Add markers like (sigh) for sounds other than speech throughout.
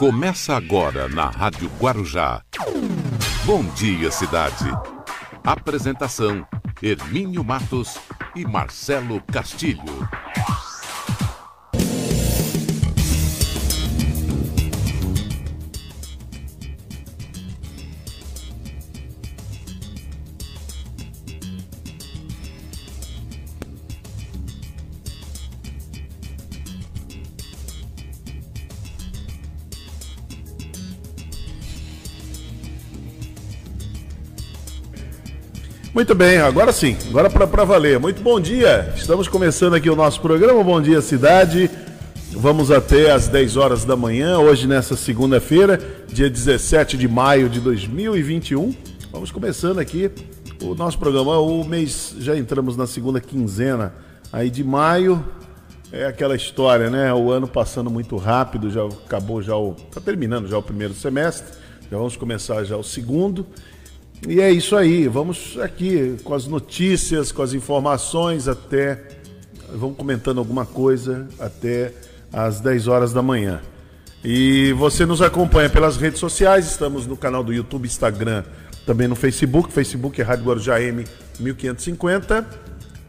Começa agora na Rádio Guarujá. Bom dia, cidade. Apresentação: Hermínio Matos e Marcelo Castilho. Muito bem, agora sim, agora para valer. Muito bom dia, estamos começando aqui o nosso programa Bom Dia Cidade. Vamos até às 10 horas da manhã, hoje nessa segunda-feira, dia 17 de maio de 2021. Vamos começando aqui o nosso programa. O mês, já entramos na segunda quinzena aí de maio. É aquela história, né? O ano passando muito rápido, já acabou já o. Tá terminando já o primeiro semestre, já vamos começar já o segundo. E é isso aí, vamos aqui com as notícias, com as informações até. Vamos comentando alguma coisa até às 10 horas da manhã. E você nos acompanha pelas redes sociais, estamos no canal do YouTube, Instagram, também no Facebook, Facebook é Rádio Guarujá M 1550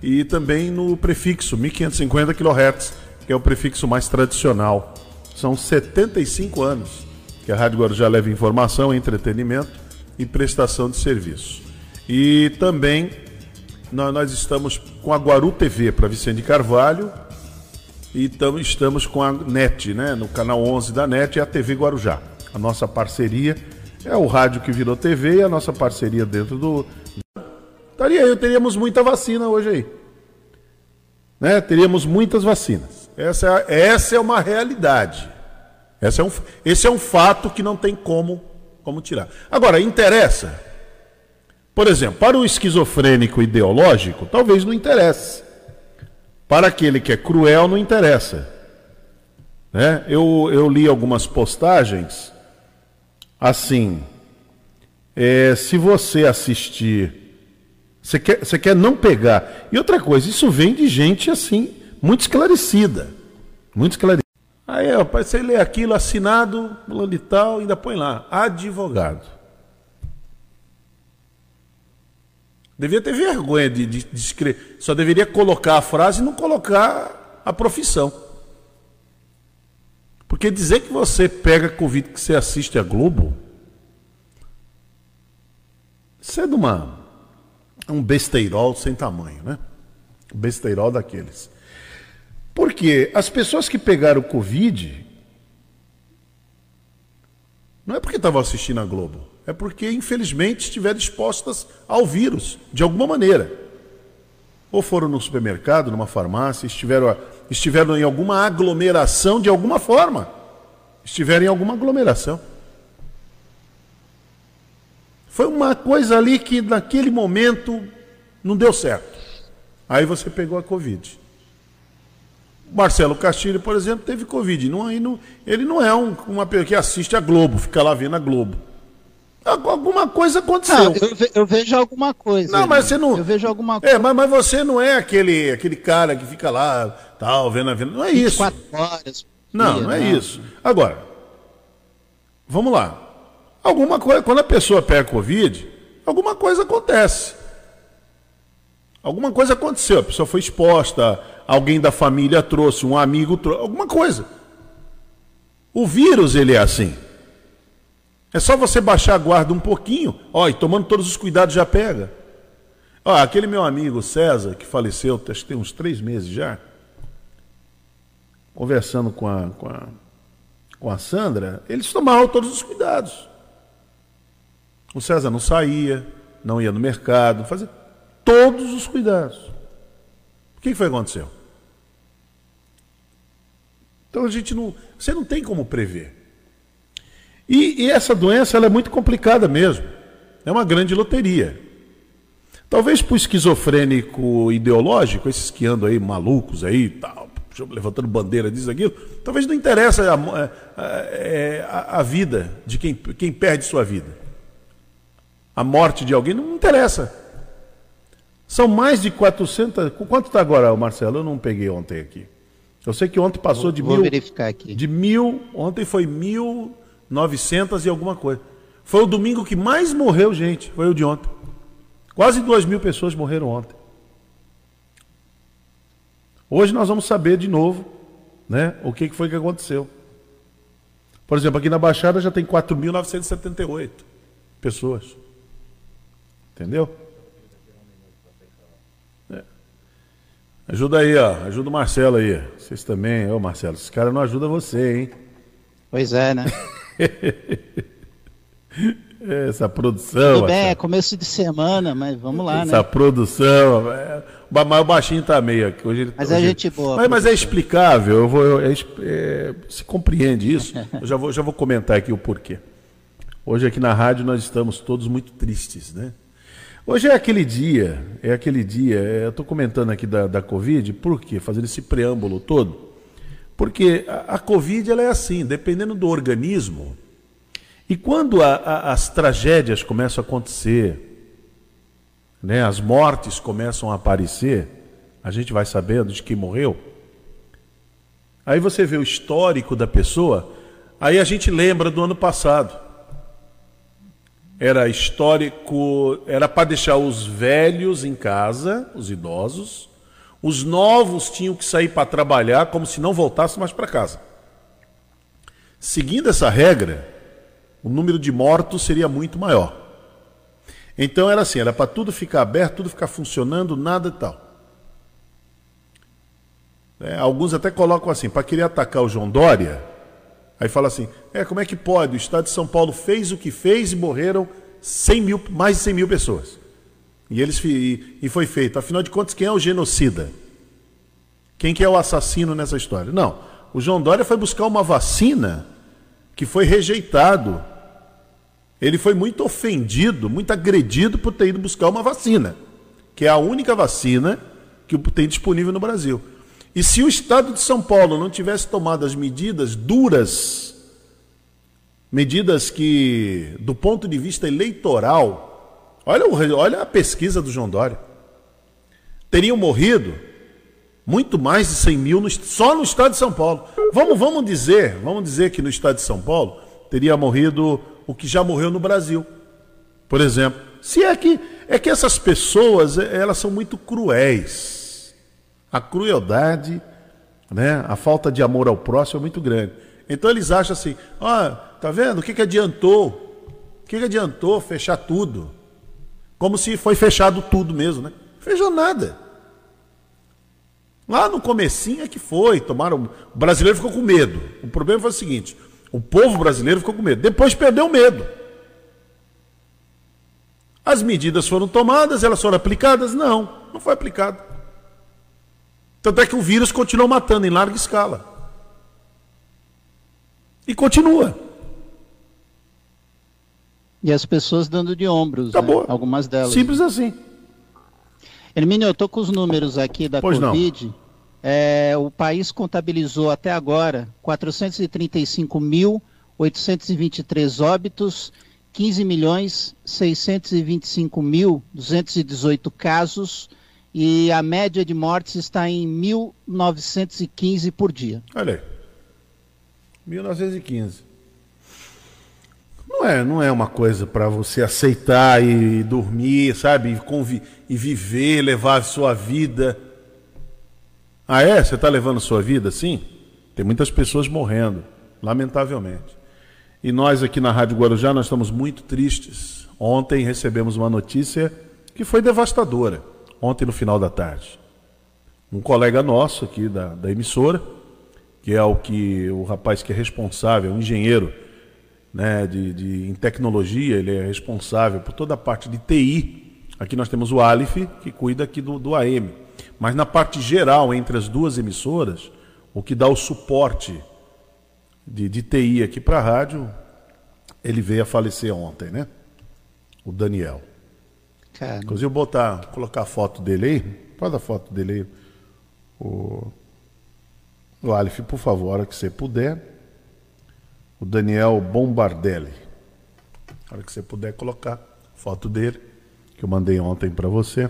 e também no prefixo 1550 kHz, que é o prefixo mais tradicional. São 75 anos que a Rádio Guarujá leva informação, entretenimento e prestação de serviço. E também nós estamos com a Guaru TV para Vicente Carvalho e estamos com a NET, né, no canal 11 da NET e a TV Guarujá. A nossa parceria é o rádio que virou TV e a nossa parceria dentro do. Estaria aí, teríamos muita vacina hoje aí. Né? Teríamos muitas vacinas. Essa é, essa é uma realidade. Essa é um, esse é um fato que não tem como como tirar. Agora, interessa? Por exemplo, para o esquizofrênico ideológico, talvez não interesse. Para aquele que é cruel, não interessa. Né? Eu, eu li algumas postagens assim. É, se você assistir, você quer, você quer não pegar. E outra coisa, isso vem de gente assim, muito esclarecida. Muito esclarecida. Aí, rapaz, você lê aquilo assinado, fulano de tal, ainda põe lá, advogado. Devia ter vergonha de, de, de escrever. Só deveria colocar a frase e não colocar a profissão. Porque dizer que você pega Covid que você assiste a Globo, isso é de uma, um besteirol sem tamanho, né? Besteirol daqueles. Porque as pessoas que pegaram Covid não é porque estavam assistindo a Globo, é porque, infelizmente, estiveram expostas ao vírus, de alguma maneira. Ou foram no supermercado, numa farmácia, estiveram, estiveram em alguma aglomeração de alguma forma. Estiveram em alguma aglomeração. Foi uma coisa ali que, naquele momento, não deu certo. Aí você pegou a Covid. Marcelo Castilho, por exemplo, teve Covid. Não, não, ele não é um, uma pessoa que assiste a Globo, fica lá vendo a Globo. Alguma coisa aconteceu. Eu, ve, eu, vejo alguma coisa. Não, mas você não. Eu vejo alguma é, coisa. É, mas, mas você não é aquele, aquele cara que fica lá, tal, vendo a venda. Não é isso. horas. Não, dia, não é não. isso. Agora, vamos lá. Alguma coisa, quando a pessoa pega Covid, alguma coisa acontece. Alguma coisa aconteceu, a pessoa foi exposta alguém da família trouxe, um amigo trouxe, alguma coisa. O vírus, ele é assim. É só você baixar a guarda um pouquinho, ó, e tomando todos os cuidados já pega. Ó, aquele meu amigo César, que faleceu, acho que tem uns três meses já, conversando com a, com a, com a Sandra, eles tomaram todos os cuidados. O César não saía, não ia no mercado, fazia todos os cuidados. O que foi que aconteceu? Então a gente não. Você não tem como prever. E, e essa doença ela é muito complicada mesmo. É uma grande loteria. Talvez para o esquizofrênico ideológico, esses que andam aí malucos aí, tal, levantando bandeira diz aquilo, talvez não interessa a, a, a, a, vida de quem, quem perde sua vida. A morte de alguém não interessa. São mais de 400. Quanto está agora, Marcelo? Eu não peguei ontem aqui. Eu sei que ontem passou vou, de vou mil. verificar aqui. De mil, ontem foi mil. 900 e alguma coisa. Foi o domingo que mais morreu gente, foi o de ontem. Quase 2 mil pessoas morreram ontem. Hoje nós vamos saber de novo né, o que foi que aconteceu. Por exemplo, aqui na Baixada já tem 4.978 pessoas. Entendeu? Ajuda aí, ó. Ajuda o Marcelo aí. Vocês também. Ô, Marcelo, esse cara não ajuda você, hein? Pois é, né? (laughs) Essa produção. Tudo bem, é começo de semana, mas vamos lá, Essa né? Essa produção. É... Mas o baixinho tá meio aqui. Hoje ele, mas hoje... é gente boa. Mas, mas, é explicável. Eu vou, eu, é, é, se compreende isso. (laughs) eu já vou, já vou comentar aqui o porquê. Hoje aqui na rádio nós estamos todos muito tristes, né? Hoje é aquele dia, é aquele dia. É, eu estou comentando aqui da, da Covid, por quê? Fazendo esse preâmbulo todo. Porque a, a Covid ela é assim, dependendo do organismo. E quando a, a, as tragédias começam a acontecer, né, as mortes começam a aparecer, a gente vai sabendo de quem morreu. Aí você vê o histórico da pessoa, aí a gente lembra do ano passado. Era histórico, era para deixar os velhos em casa, os idosos, os novos tinham que sair para trabalhar como se não voltassem mais para casa. Seguindo essa regra, o número de mortos seria muito maior. Então era assim, era para tudo ficar aberto, tudo ficar funcionando, nada e tal. É, alguns até colocam assim, para querer atacar o João Dória, aí fala assim, é, como é que pode? O Estado de São Paulo fez o que fez e morreram 100 mil, mais de 100 mil pessoas. E, eles, e, e foi feito. Afinal de contas, quem é o genocida? Quem que é o assassino nessa história? Não. O João Dória foi buscar uma vacina que foi rejeitado. Ele foi muito ofendido, muito agredido por ter ido buscar uma vacina, que é a única vacina que tem disponível no Brasil. E se o Estado de São Paulo não tivesse tomado as medidas duras, medidas que, do ponto de vista eleitoral, olha, o, olha a pesquisa do João Dória, teriam morrido muito mais de 100 mil no, só no Estado de São Paulo. Vamos, vamos dizer, vamos dizer que no Estado de São Paulo teria morrido o que já morreu no Brasil, por exemplo. Se é que é que essas pessoas elas são muito cruéis. A crueldade, né, a falta de amor ao próximo é muito grande. Então eles acham assim: ó, oh, tá vendo? O que, que adiantou? O que, que adiantou fechar tudo? Como se foi fechado tudo mesmo, né? Fechou nada. Lá no comecinho é que foi, tomaram. O brasileiro ficou com medo. O problema foi o seguinte: o povo brasileiro ficou com medo. Depois perdeu o medo. As medidas foram tomadas, elas foram aplicadas? Não, não foi aplicado. Tanto é que o vírus continuou matando em larga escala. E continua. E as pessoas dando de ombros, Né? algumas delas. Simples assim. Hermínio, eu estou com os números aqui da pois Covid. É, o país contabilizou até agora 435.823 óbitos, 15 milhões 625 mil 218 casos e a média de mortes está em 1.915 por dia. Olha aí. 1915. Não é, não é uma coisa para você aceitar e dormir, sabe? E, e viver, levar a sua vida. Ah, é? Você está levando a sua vida assim? Tem muitas pessoas morrendo, lamentavelmente. E nós aqui na Rádio Guarujá, nós estamos muito tristes. Ontem recebemos uma notícia que foi devastadora ontem no final da tarde. Um colega nosso aqui da, da emissora, que é o que o rapaz que é responsável, um engenheiro né, de, de, em tecnologia, ele é responsável por toda a parte de TI. Aqui nós temos o Alif, que cuida aqui do, do AM. Mas na parte geral, entre as duas emissoras, o que dá o suporte de, de TI aqui para a rádio, ele veio a falecer ontem, né? O Daniel. Cara. Inclusive, botar, colocar a foto dele aí. Pode a foto dele aí. O, o Alif, por favor, a hora que você puder. O Daniel Bombardelli. A hora que você puder colocar foto dele, que eu mandei ontem para você.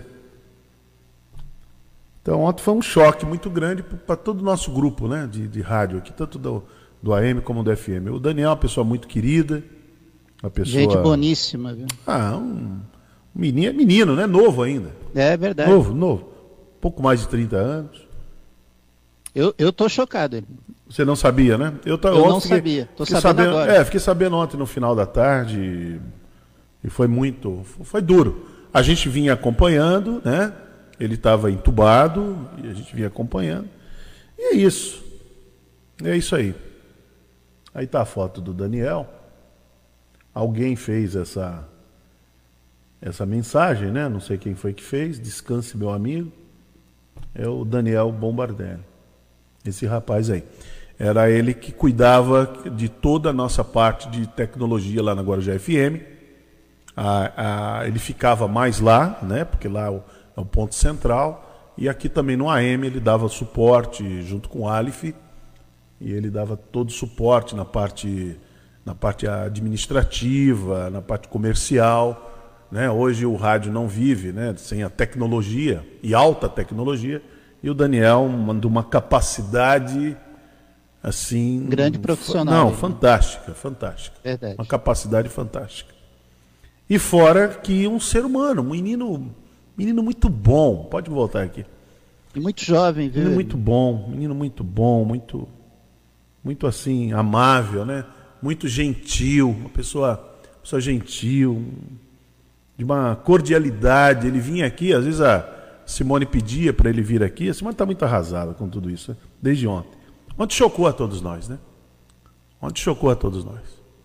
Então, ontem foi um choque muito grande para todo o nosso grupo né, de, de rádio aqui, tanto do, do AM como do FM. O Daniel é uma pessoa muito querida, uma pessoa... Gente boníssima, viu? Ah, um menino, menino, né? Novo ainda. É verdade. Novo, novo. Pouco mais de 30 anos. Eu, eu tô chocado. Você não sabia, né? Eu, tô, eu não fiquei, sabia. Tô sabendo, sabendo, agora. É, fiquei sabendo ontem no final da tarde e foi muito, foi duro. A gente vinha acompanhando, né? Ele estava entubado e a gente vinha acompanhando. E é isso. É isso aí. Aí tá a foto do Daniel. Alguém fez essa essa mensagem, né? Não sei quem foi que fez. Descanse, meu amigo. É o Daniel Bombardelli. Esse rapaz aí. Era ele que cuidava de toda a nossa parte de tecnologia lá na Guarujá FM. A, a, ele ficava mais lá, né? Porque lá é o, é o ponto central. E aqui também no AM ele dava suporte junto com o Alif. E ele dava todo o suporte na parte, na parte administrativa, na parte comercial. Né? Hoje o rádio não vive né? sem a tecnologia e alta tecnologia. E o Daniel mandou uma capacidade assim. Grande profissional. Não, fantástica, fantástica. Verdade. Uma capacidade fantástica. E fora que um ser humano, um menino, menino muito bom. Pode voltar aqui. E muito jovem, viu? Menino muito bom, menino muito bom, muito, muito assim amável, né? Muito gentil, uma pessoa, pessoa gentil, de uma cordialidade. Ele vinha aqui, às vezes a Simone pedia para ele vir aqui. A Simone está muito arrasada com tudo isso, né? desde ontem. Ontem chocou a todos nós, né? Ontem chocou a todos nós.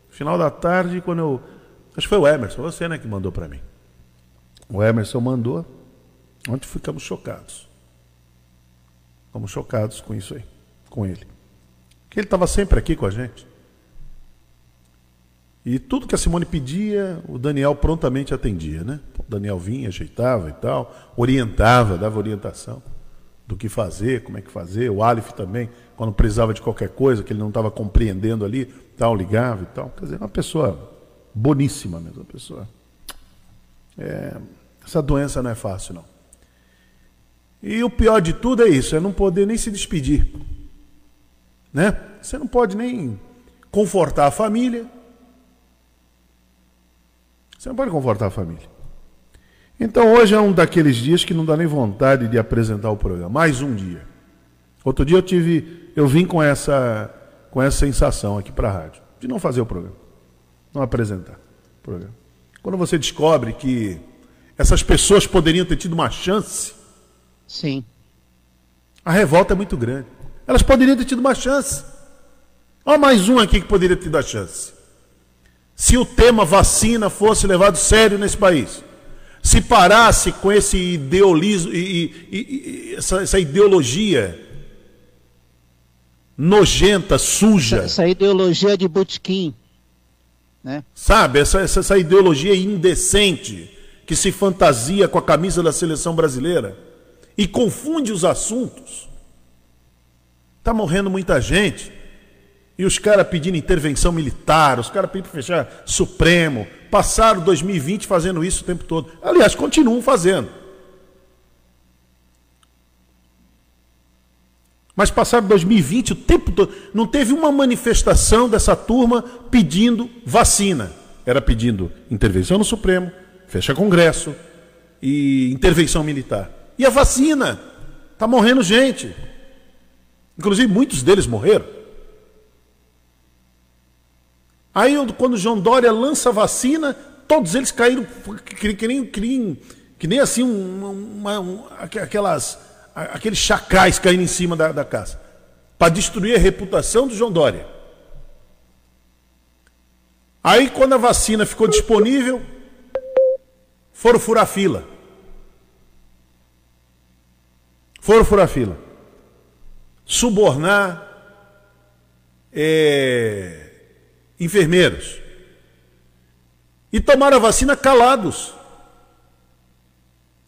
Final da tarde, quando eu. Acho que foi o Emerson, você né, que mandou para mim. O Emerson mandou. Ontem ficamos chocados. Ficamos chocados com isso aí, com ele. Porque ele estava sempre aqui com a gente. E tudo que a Simone pedia, o Daniel prontamente atendia, né? O Daniel vinha, ajeitava e tal, orientava, dava orientação do que fazer, como é que fazer. O Alif também, quando precisava de qualquer coisa que ele não estava compreendendo ali, tal, ligava e tal. Quer dizer, uma pessoa boníssima mesmo, uma pessoa. É, essa doença não é fácil, não. E o pior de tudo é isso, é não poder nem se despedir. Né? Você não pode nem confortar a família. Você não pode confortar a família. Então hoje é um daqueles dias que não dá nem vontade de apresentar o programa. Mais um dia. Outro dia eu tive, eu vim com essa, com essa sensação aqui para a rádio, de não fazer o programa, não apresentar o programa. Quando você descobre que essas pessoas poderiam ter tido uma chance, sim, a revolta é muito grande. Elas poderiam ter tido uma chance. Olha mais um aqui que poderia ter tido a chance. Se o tema vacina fosse levado sério nesse país se parasse com esse idealismo e, e, e essa, essa, ideologia nojenta, suja. Essa, essa ideologia de Butkin. Né? Sabe, essa, essa, essa ideologia indecente que se fantasia com a camisa da seleção brasileira e confunde os assuntos. Está morrendo muita gente. E os caras pedindo intervenção militar, os caras pedindo para fechar Supremo, passaram 2020 fazendo isso o tempo todo. Aliás, continuam fazendo. Mas passaram 2020 o tempo todo. Não teve uma manifestação dessa turma pedindo vacina. Era pedindo intervenção no Supremo, fecha Congresso e intervenção militar. E a vacina? Está morrendo gente. Inclusive, muitos deles morreram. Aí, quando o João Dória lança a vacina, todos eles caíram que, que, nem, que, nem, que nem assim, uma, um, aquelas, aqueles chacais caindo em cima da, da casa para destruir a reputação do João Dória. Aí, quando a vacina ficou disponível, foram furar fila. Foram furar fila. Subornar. É, enfermeiros. E tomaram a vacina calados.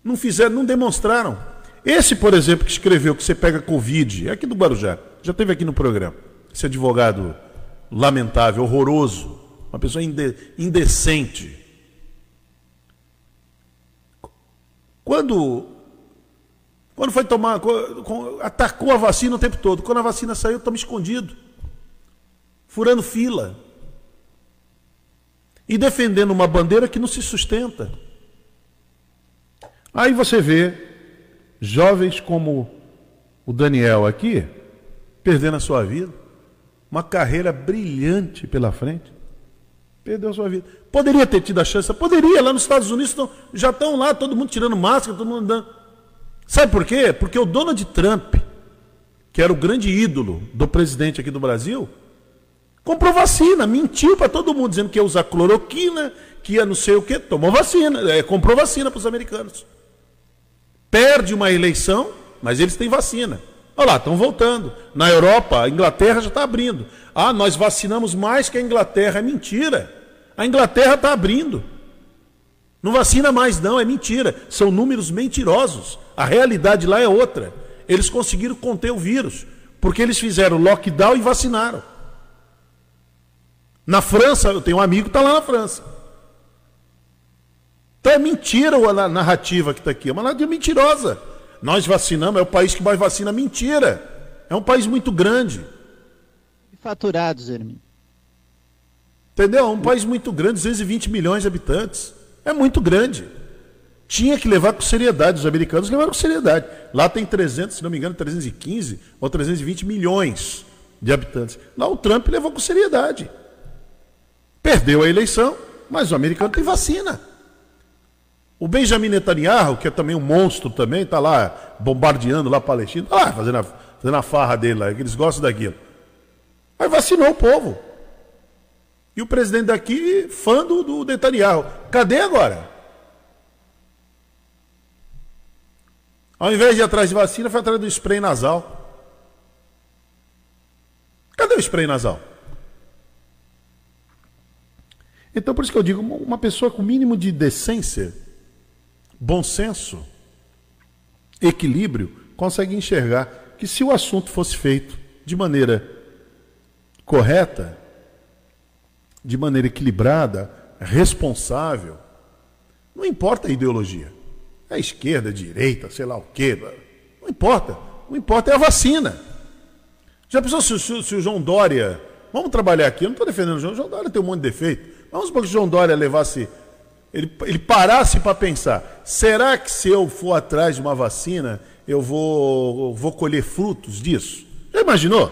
Não fizeram, não demonstraram. Esse, por exemplo, que escreveu que você pega Covid, é aqui do Guarujá, já teve aqui no programa. Esse advogado lamentável, horroroso, uma pessoa inde, indecente. Quando, quando foi tomar, atacou a vacina o tempo todo. Quando a vacina saiu, estamos escondidos. furando fila e defendendo uma bandeira que não se sustenta. Aí você vê jovens como o Daniel aqui, perdendo a sua vida, uma carreira brilhante pela frente, perdeu a sua vida. Poderia ter tido a chance, poderia, lá nos Estados Unidos já estão lá, todo mundo tirando máscara, todo mundo andando. Sabe por quê? Porque o Donald Trump, que era o grande ídolo do presidente aqui do Brasil, comprou vacina, mentiu para todo mundo, dizendo que ia usar cloroquina, que ia não sei o quê, tomou vacina, é, comprou vacina para os americanos. Perde uma eleição, mas eles têm vacina. Olha lá, estão voltando. Na Europa, a Inglaterra já está abrindo. Ah, nós vacinamos mais que a Inglaterra. É mentira. A Inglaterra está abrindo. Não vacina mais, não, é mentira. São números mentirosos. A realidade lá é outra. Eles conseguiram conter o vírus, porque eles fizeram lockdown e vacinaram. Na França, eu tenho um amigo que está lá na França. Então é mentira a narrativa que está aqui, é uma narrativa mentirosa. Nós vacinamos, é o país que mais vacina, mentira. É um país muito grande. Faturados, Hermínio. Entendeu? É um país muito grande, 220 milhões de habitantes. É muito grande. Tinha que levar com seriedade. Os americanos levaram com seriedade. Lá tem 300, se não me engano, 315 ou 320 milhões de habitantes. Lá o Trump levou com seriedade. Perdeu a eleição, mas o americano tem vacina. O Benjamin Netanyahu, que é também um monstro também, está lá bombardeando lá a Palestina, está lá fazendo a, fazendo a farra dele lá, que eles gostam daquilo. Aí vacinou o povo. E o presidente daqui, fã do, do Netanyahu. Cadê agora? Ao invés de ir atrás de vacina, foi atrás do spray nasal. Cadê o spray nasal? Então, por isso que eu digo, uma pessoa com mínimo de decência, bom senso, equilíbrio, consegue enxergar que se o assunto fosse feito de maneira correta, de maneira equilibrada, responsável, não importa a ideologia. É esquerda, direita, sei lá o quê. Não importa. Não importa é a vacina. Já pensou se, se, se o João Dória. Vamos trabalhar aqui, eu não estou defendendo o João, o João Dória tem um monte de defeito. Vamos supor que o João Dória levasse ele, ele parasse para pensar: será que se eu for atrás de uma vacina, eu vou, vou colher frutos disso? Já imaginou?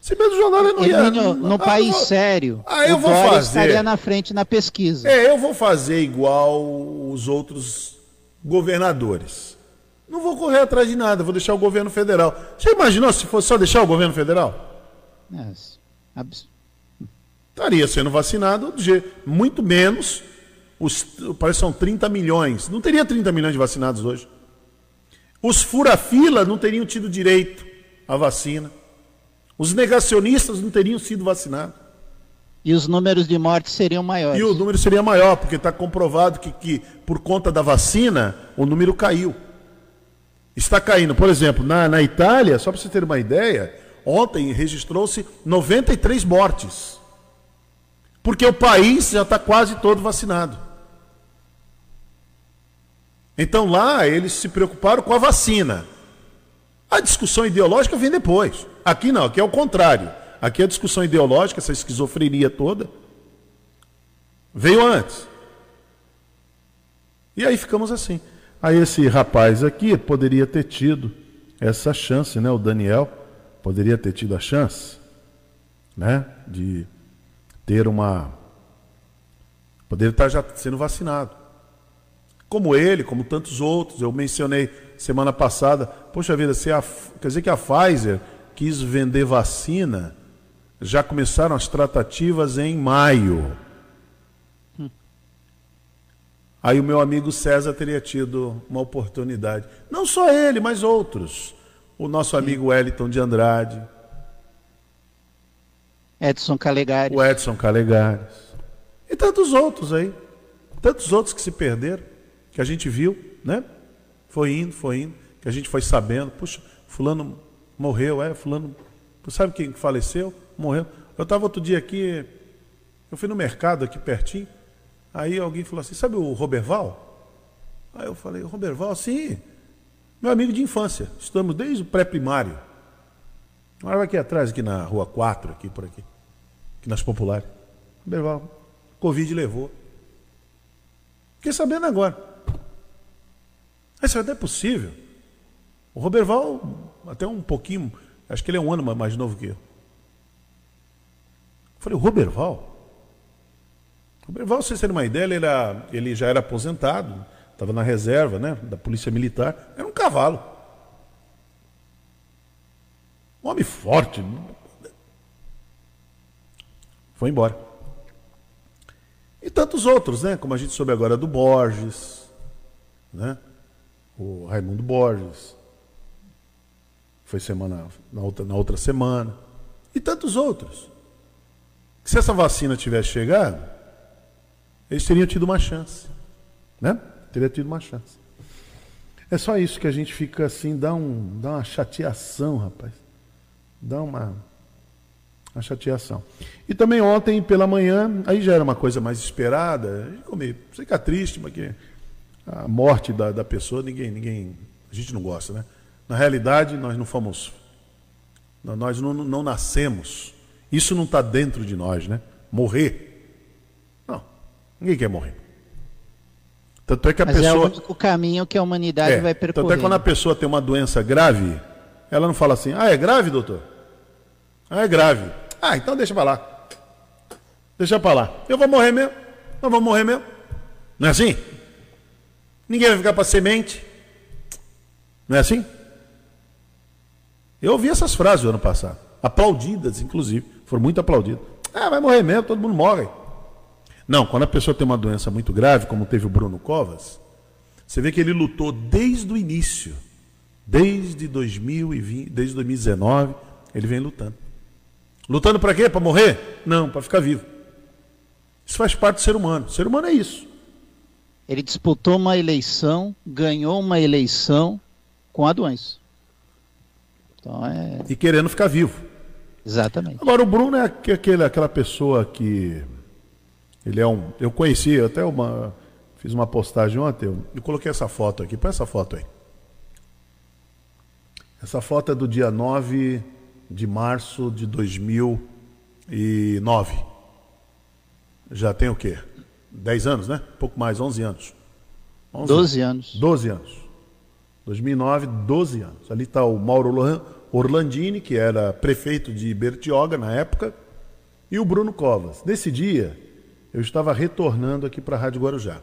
Se mesmo jornal não ia. No, no ah, país vou, sério, ah, eu vou fazer. estaria na frente na pesquisa. É, eu vou fazer igual os outros governadores. Não vou correr atrás de nada, vou deixar o governo federal. Você imaginou se fosse só deixar o governo federal? É, abs... Estaria sendo vacinado muito menos os, parece que são 30 milhões. Não teria 30 milhões de vacinados hoje. Os fura-fila não teriam tido direito à vacina. Os negacionistas não teriam sido vacinados. E os números de mortes seriam maiores. E o número seria maior, porque está comprovado que, que, por conta da vacina, o número caiu. Está caindo. Por exemplo, na, na Itália, só para você ter uma ideia, ontem registrou-se 93 mortes. Porque o país já está quase todo vacinado. Então lá eles se preocuparam com a vacina. A discussão ideológica vem depois. Aqui não, aqui é o contrário. Aqui a discussão ideológica, essa esquizofrenia toda, veio antes. E aí ficamos assim. Aí esse rapaz aqui poderia ter tido essa chance, né? O Daniel poderia ter tido a chance, né? De ter uma. Poderia estar já sendo vacinado como ele, como tantos outros. Eu mencionei semana passada, poxa vida, se a, quer dizer que a Pfizer quis vender vacina, já começaram as tratativas em maio. Aí o meu amigo César teria tido uma oportunidade. Não só ele, mas outros. O nosso amigo Wellington de Andrade. Edson Calegares. O Edson Calegares. E tantos outros aí. Tantos outros que se perderam que a gente viu, né? Foi indo, foi indo, que a gente foi sabendo, puxa, fulano morreu, é, fulano, sabe quem faleceu? Morreu. Eu estava outro dia aqui, eu fui no mercado aqui pertinho, aí alguém falou assim, sabe o Roberval? Aí eu falei, Roberval, sim, meu amigo de infância, estamos desde o pré-primário. Morava aqui atrás, aqui na rua 4, aqui por aqui. Aqui nas populares. Roberval, Covid levou. Fiquei sabendo agora. Isso não é possível. O Roberval, até um pouquinho, acho que ele é um ano mais novo que eu. Falei, o Roberval? O Roberval, vocês terem uma ideia, ele, era, ele já era aposentado, estava na reserva né, da Polícia Militar, era um cavalo. Um homem forte. Foi embora. E tantos outros, né? Como a gente soube agora do Borges, né? O Raimundo Borges. Foi semana na outra, na outra semana. E tantos outros. Se essa vacina tivesse chegado, eles teriam tido uma chance. Né? Teria tido uma chance. É só isso que a gente fica assim, dá, um, dá uma chateação, rapaz. Dá uma, uma chateação. E também ontem pela manhã, aí já era uma coisa mais esperada, a comeu, fica triste, porque a morte da, da pessoa, ninguém, ninguém, a gente não gosta, né? Na realidade, nós não fomos, nós não, não nascemos isso não está dentro de nós, né? Morrer. Não. Ninguém quer morrer. Tanto é que a Mas pessoa. É o único caminho que a humanidade é, vai percorrer. Tanto é que quando a pessoa tem uma doença grave, ela não fala assim, ah, é grave, doutor? Ah, é grave. Ah, então deixa para lá. Deixa para lá. Eu vou morrer mesmo. Eu vou morrer mesmo. Não é assim? Ninguém vai ficar para semente. Não é assim? Eu ouvi essas frases no ano passado. Aplaudidas, inclusive. Foram muito aplaudidos. Ah, vai morrer mesmo, todo mundo morre. Não, quando a pessoa tem uma doença muito grave, como teve o Bruno Covas, você vê que ele lutou desde o início. Desde 2020, desde 2019, ele vem lutando. Lutando para quê? Para morrer? Não, para ficar vivo. Isso faz parte do ser humano. O ser humano é isso. Ele disputou uma eleição, ganhou uma eleição com a doença. Então é... E querendo ficar vivo. Exatamente. Agora, o Bruno é aquele, aquela pessoa que. Ele é um. Eu conheci até uma. Fiz uma postagem ontem, eu, eu coloquei essa foto aqui. Põe essa foto aí. Essa foto é do dia 9 de março de 2009. Já tem o quê? 10 anos, né? pouco mais, 11 anos. 11 12 anos. 12 anos. 2009, 12 anos. Ali está o Mauro Orlandini, que era prefeito de Bertioga na época, e o Bruno Covas. Nesse dia, eu estava retornando aqui para a Rádio Guarujá.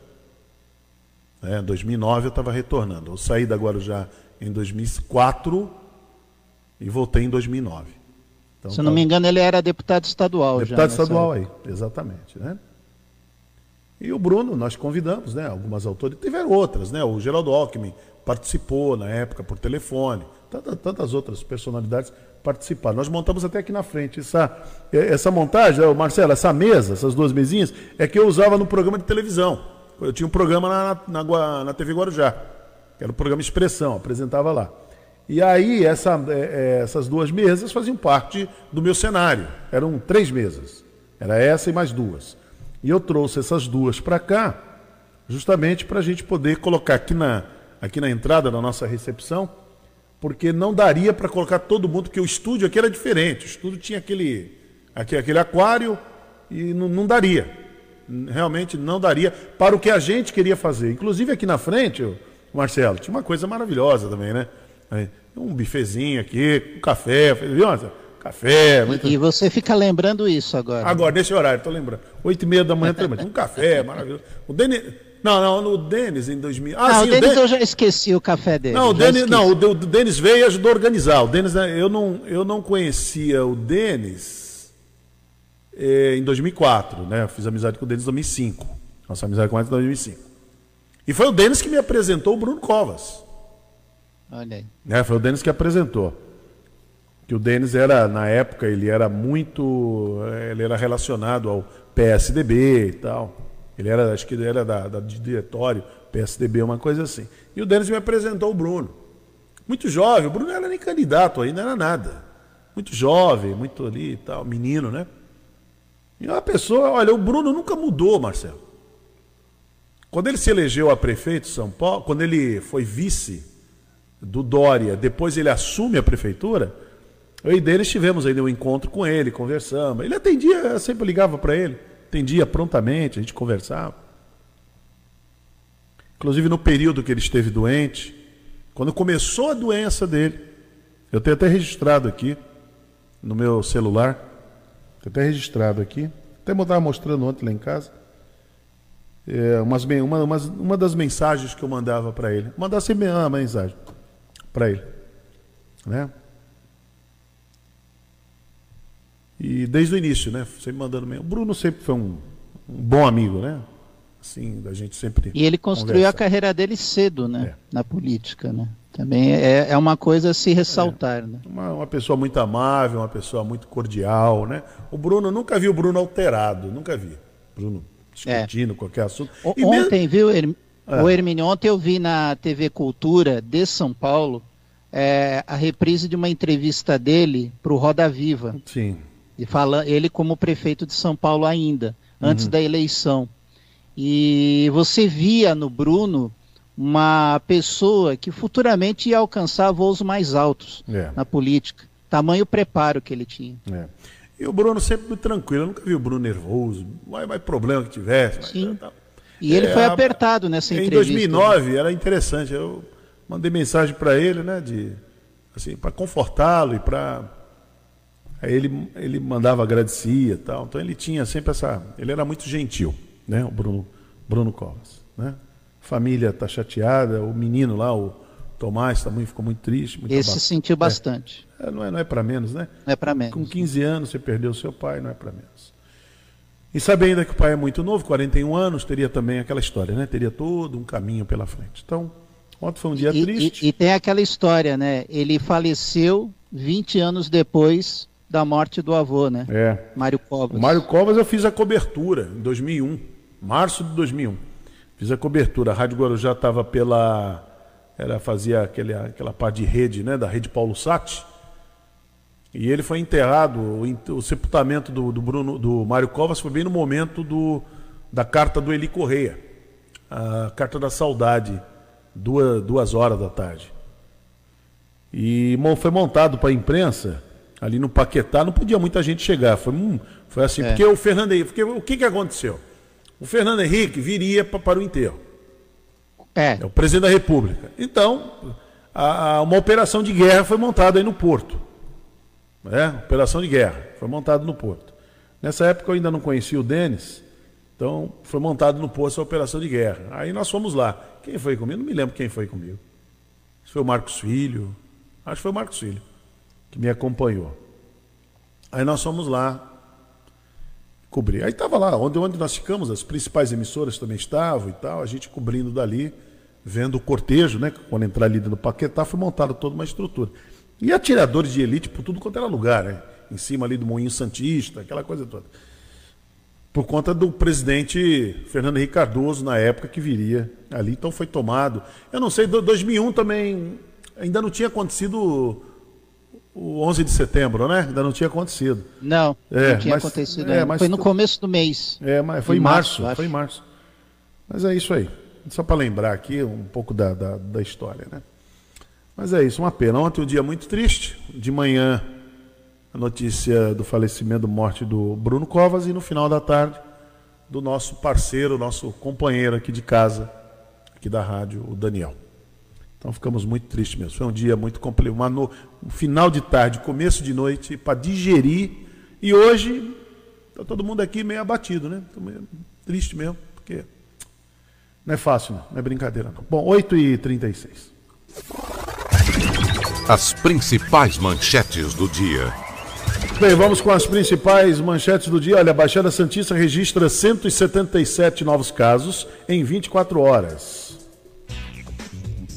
É, em 2009 eu estava retornando. Eu saí da Guarujá em 2004 e voltei em 2009. Então, Se não me engano, ele era deputado estadual deputado estadual aí, exatamente. Né? E o Bruno, nós convidamos, né? Algumas autoridades, tiveram outras, né? O Geraldo Alckmin participou na época por telefone tantas outras personalidades participaram. Nós montamos até aqui na frente. Essa, essa montagem, Marcelo, essa mesa, essas duas mesinhas, é que eu usava no programa de televisão. Eu tinha um programa na, na, na TV Guarujá, que era o programa Expressão, apresentava lá. E aí essa, é, é, essas duas mesas faziam parte do meu cenário. Eram três mesas. Era essa e mais duas. E eu trouxe essas duas para cá, justamente para a gente poder colocar aqui na, aqui na entrada da nossa recepção porque não daria para colocar todo mundo, porque o estúdio aqui era diferente. O estúdio tinha aquele, aquele aquário e não, não daria. Realmente não daria para o que a gente queria fazer. Inclusive aqui na frente, Marcelo, tinha uma coisa maravilhosa também, né? Um bifezinho aqui, um café, viu? Café. Muito... E você fica lembrando isso agora. Agora, nesse horário, estou lembrando. Oito e meia da manhã, um café (laughs) maravilhoso. O Denis, não, não, no Denis em 2000. Ah, não, sim, o Denis eu já esqueci o café dele. Não, o Denis, não, o, o Denis veio e ajudou a organizar. O Denis, né, eu não, eu não conhecia o Denis eh, em 2004, né? Eu fiz amizade com o Denis em 2005. Nossa amizade com ele em 2005. E foi o Denis que me apresentou o Bruno Covas. Olha aí. É, foi o Denis que apresentou. Que o Denis era, na época, ele era muito. Ele era relacionado ao PSDB e tal. Ele era, acho que ele era da, da de diretório, PSDB, uma coisa assim. E o Denis me apresentou o Bruno. Muito jovem, o Bruno não era nem candidato ainda, era nada. Muito jovem, muito ali e tal, menino, né? E uma pessoa, olha, o Bruno nunca mudou, Marcelo. Quando ele se elegeu a prefeito de São Paulo, quando ele foi vice do Dória, depois ele assume a prefeitura, Eu e Denis tivemos ainda um encontro com ele, conversamos. Ele atendia, eu sempre ligava para ele, atendia prontamente, a gente conversava. Inclusive no período que ele esteve doente, quando começou a doença dele, eu tenho até registrado aqui no meu celular, tenho até registrado aqui, até estava mostrando ontem lá em casa, é, umas, uma, umas, uma das mensagens que eu mandava para ele. Mandar sempre uma mensagem para ele. Né? E desde o início, né? Sempre mandando mesmo. O Bruno sempre foi um, um bom amigo, né? Assim, da gente sempre. E ele construiu conversa. a carreira dele cedo, né? É. Na política, né? Também é, é uma coisa a se ressaltar, é. né? Uma, uma pessoa muito amável, uma pessoa muito cordial, né? O Bruno, nunca vi o Bruno alterado, nunca vi. Bruno discutindo é. qualquer assunto. O, ontem, mesmo... viu, Herm... É. o Hermínio, ontem eu vi na TV Cultura de São Paulo é, a reprise de uma entrevista dele para o Roda Viva. Sim. E fala ele como prefeito de São Paulo ainda, antes uhum. da eleição. E você via no Bruno uma pessoa que futuramente ia alcançar voos mais altos é. na política. Tamanho preparo que ele tinha. É. E o Bruno sempre muito tranquilo. Eu nunca vi o Bruno nervoso. Vai, vai problema que tivesse. Sim. Mas, tá. E ele é, foi apertado nessa entrevista. Em 2009 né? era interessante. Eu mandei mensagem para ele, né, de assim, para confortá-lo e para Aí ele, ele mandava agradecia tal. Então ele tinha sempre essa. Ele era muito gentil, né? O Bruno, Bruno Covas. Né? Família está chateada, o menino lá, o Tomás, também ficou muito triste. Muito Esse sentiu bastante. É, é, não é, não é para menos, né? Não é para menos. Com 15 anos você perdeu seu pai, não é para menos. E sabe ainda que o pai é muito novo, 41 anos, teria também aquela história, né? Teria todo um caminho pela frente. Então, ontem foi um dia e, triste. E, e tem aquela história, né? Ele faleceu 20 anos depois da morte do avô, né? É. Mário Covas. O Mário Covas eu fiz a cobertura em 2001, março de 2001. Fiz a cobertura. A Rádio Guarujá estava pela. Era, fazia aquele, aquela parte de rede, né? Da rede Paulo Sati. E ele foi enterrado. O, o sepultamento do, do, Bruno, do Mário Covas foi bem no momento do, da carta do Eli Correia. A carta da saudade, duas, duas horas da tarde. E foi montado para a imprensa ali no Paquetá, não podia muita gente chegar. Foi, hum, foi assim, é. porque o Fernando Henrique, porque o que, que aconteceu? O Fernando Henrique viria pra, para o enterro. É. é o presidente da República. Então, a, a, uma operação de guerra foi montada aí no Porto. É, operação de guerra, foi montada no Porto. Nessa época eu ainda não conhecia o Denis, então foi montado no Porto essa operação de guerra. Aí nós fomos lá. Quem foi comigo? Não me lembro quem foi comigo. Se foi o Marcos Filho. Acho que foi o Marcos Filho que me acompanhou. Aí nós fomos lá cobrir. Aí estava lá, onde, onde nós ficamos, as principais emissoras também estavam e tal, a gente cobrindo dali, vendo o cortejo, né? Quando entrar ali no Paquetá, foi montada toda uma estrutura. E atiradores de elite por tudo quanto era lugar, né? Em cima ali do Moinho Santista, aquela coisa toda. Por conta do presidente Fernando Henrique Cardoso, na época que viria ali. Então foi tomado. Eu não sei, 2001 também ainda não tinha acontecido o 11 de setembro, né? Ainda não tinha acontecido. Não, é, não tinha mas, acontecido. É, mas, foi no começo do mês. É, mas foi em março, março foi em março. Mas é isso aí. Só para lembrar aqui um pouco da, da, da, história, né? Mas é isso, uma pena. Ontem um dia muito triste. De manhã, a notícia do falecimento, morte do Bruno Covas e no final da tarde, do nosso parceiro, nosso companheiro aqui de casa, aqui da rádio, o Daniel. Então ficamos muito tristes mesmo. Foi um dia muito complicado, no... um final de tarde, começo de noite, para digerir. E hoje está todo mundo aqui meio abatido, né? Meio triste mesmo, porque não é fácil, não, não é brincadeira não. Bom, 8h36. As principais manchetes do dia. Bem, vamos com as principais manchetes do dia. Olha, a Baixada Santista registra 177 novos casos em 24 horas.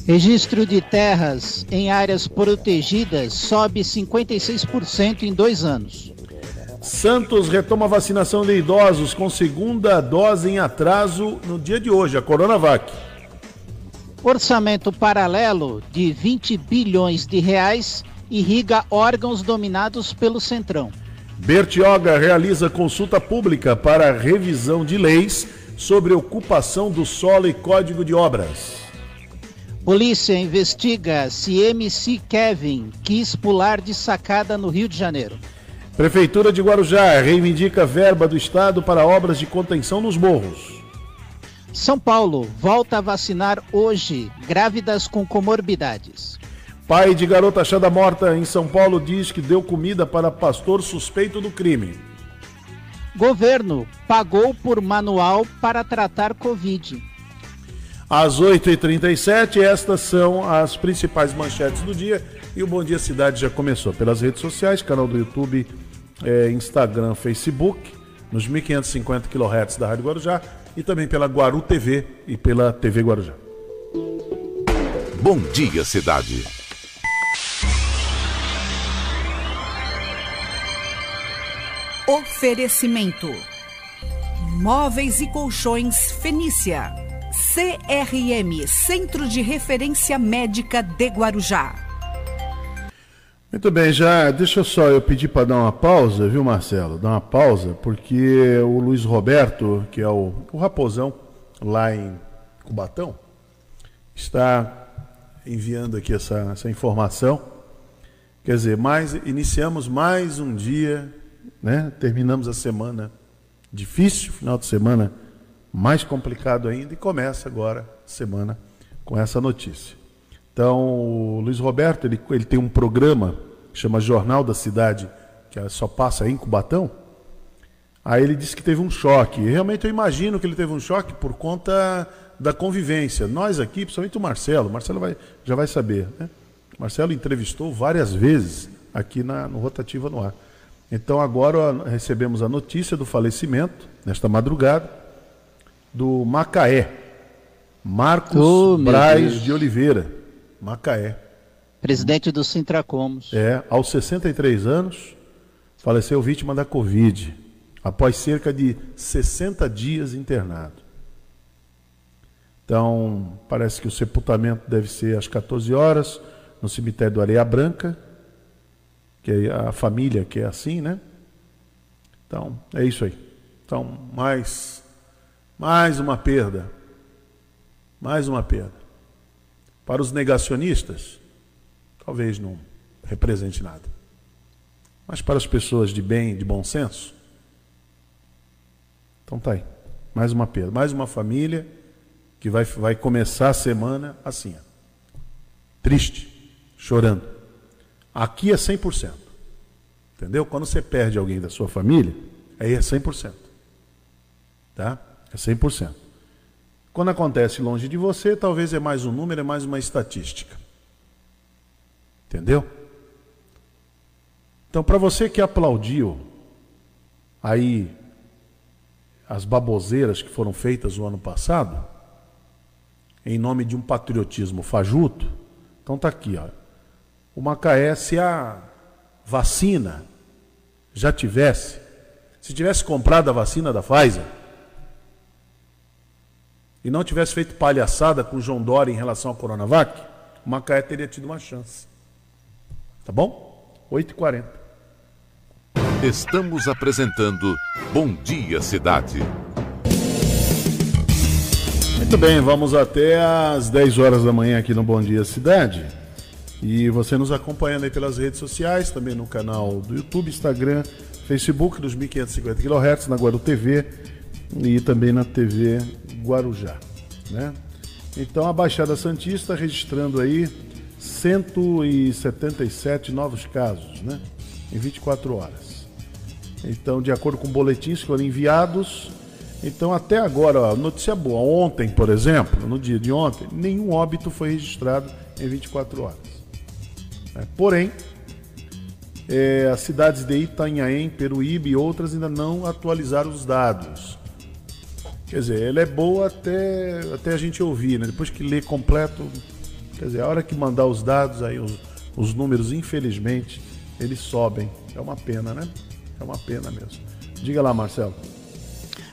Registro de terras em áreas protegidas sobe 56% em dois anos. Santos retoma a vacinação de idosos com segunda dose em atraso no dia de hoje, a Coronavac. Orçamento paralelo de 20 bilhões de reais irriga órgãos dominados pelo Centrão. Bertioga realiza consulta pública para revisão de leis sobre ocupação do solo e código de obras. Polícia investiga se MC Kevin quis pular de sacada no Rio de Janeiro. Prefeitura de Guarujá reivindica verba do Estado para obras de contenção nos morros. São Paulo volta a vacinar hoje grávidas com comorbidades. Pai de garota achada morta em São Paulo diz que deu comida para pastor suspeito do crime. Governo pagou por manual para tratar Covid. Às 8h37, estas são as principais manchetes do dia. E o Bom Dia Cidade já começou pelas redes sociais, canal do YouTube, é, Instagram, Facebook, nos 1550 kHz da Rádio Guarujá e também pela Guaru TV e pela TV Guarujá. Bom Dia Cidade. Oferecimento: Móveis e Colchões Fenícia. CRM Centro de Referência Médica de Guarujá. Muito bem, já deixa só eu pedir para dar uma pausa, viu, Marcelo? Dar uma pausa, porque o Luiz Roberto, que é o, o raposão lá em Cubatão, está enviando aqui essa, essa informação. Quer dizer, mais, iniciamos mais um dia né? Terminamos a semana difícil, final de semana mais complicado ainda, e começa agora a semana com essa notícia. Então, o Luiz Roberto, ele, ele tem um programa que chama Jornal da Cidade, que só passa em Cubatão. Aí ele disse que teve um choque. E realmente eu imagino que ele teve um choque por conta da convivência. Nós aqui, principalmente o Marcelo, o Marcelo vai, já vai saber. Né? O Marcelo entrevistou várias vezes aqui na, no Rotativa no Ar. Então agora recebemos a notícia do falecimento, nesta madrugada, do Macaé, Marcos oh, Braz de Oliveira, Macaé. Presidente do Sintracomos. É, aos 63 anos, faleceu vítima da Covid, após cerca de 60 dias internado. Então, parece que o sepultamento deve ser às 14 horas, no cemitério do Areia Branca, que é a família que é assim, né? Então, é isso aí. Então, mais, mais uma perda. Mais uma perda. Para os negacionistas, talvez não represente nada. Mas para as pessoas de bem, de bom senso, então tá aí. Mais uma perda. Mais uma família que vai, vai começar a semana assim. Ó. Triste, chorando. Aqui é 100%. Entendeu? Quando você perde alguém da sua família, aí é 100%. Tá? É 100%. Quando acontece longe de você, talvez é mais um número, é mais uma estatística. Entendeu? Então, para você que aplaudiu aí as baboseiras que foram feitas no ano passado, em nome de um patriotismo fajuto, então tá aqui, ó. O Macaé, se a vacina já tivesse, se tivesse comprado a vacina da Pfizer e não tivesse feito palhaçada com o João Dória em relação ao Coronavac, o Macaé teria tido uma chance. Tá bom? 8h40. Estamos apresentando Bom Dia Cidade. Muito bem, vamos até às 10 horas da manhã aqui no Bom Dia Cidade. E você nos acompanhando aí pelas redes sociais, também no canal do YouTube, Instagram, Facebook, dos 1550 kHz, na Guaru TV e também na TV Guarujá. Né? Então a Baixada Santista registrando aí 177 novos casos né? em 24 horas. Então, de acordo com boletins que foram enviados, então até agora, ó, notícia boa, ontem, por exemplo, no dia de ontem, nenhum óbito foi registrado em 24 horas. Né? Porém, é, as cidades de Itanhaém, Peruíbe e outras ainda não atualizaram os dados. Quer dizer, ela é boa até, até a gente ouvir, né? depois que lê completo, quer dizer, a hora que mandar os dados, aí os, os números, infelizmente, eles sobem. É uma pena, né? É uma pena mesmo. Diga lá, Marcelo.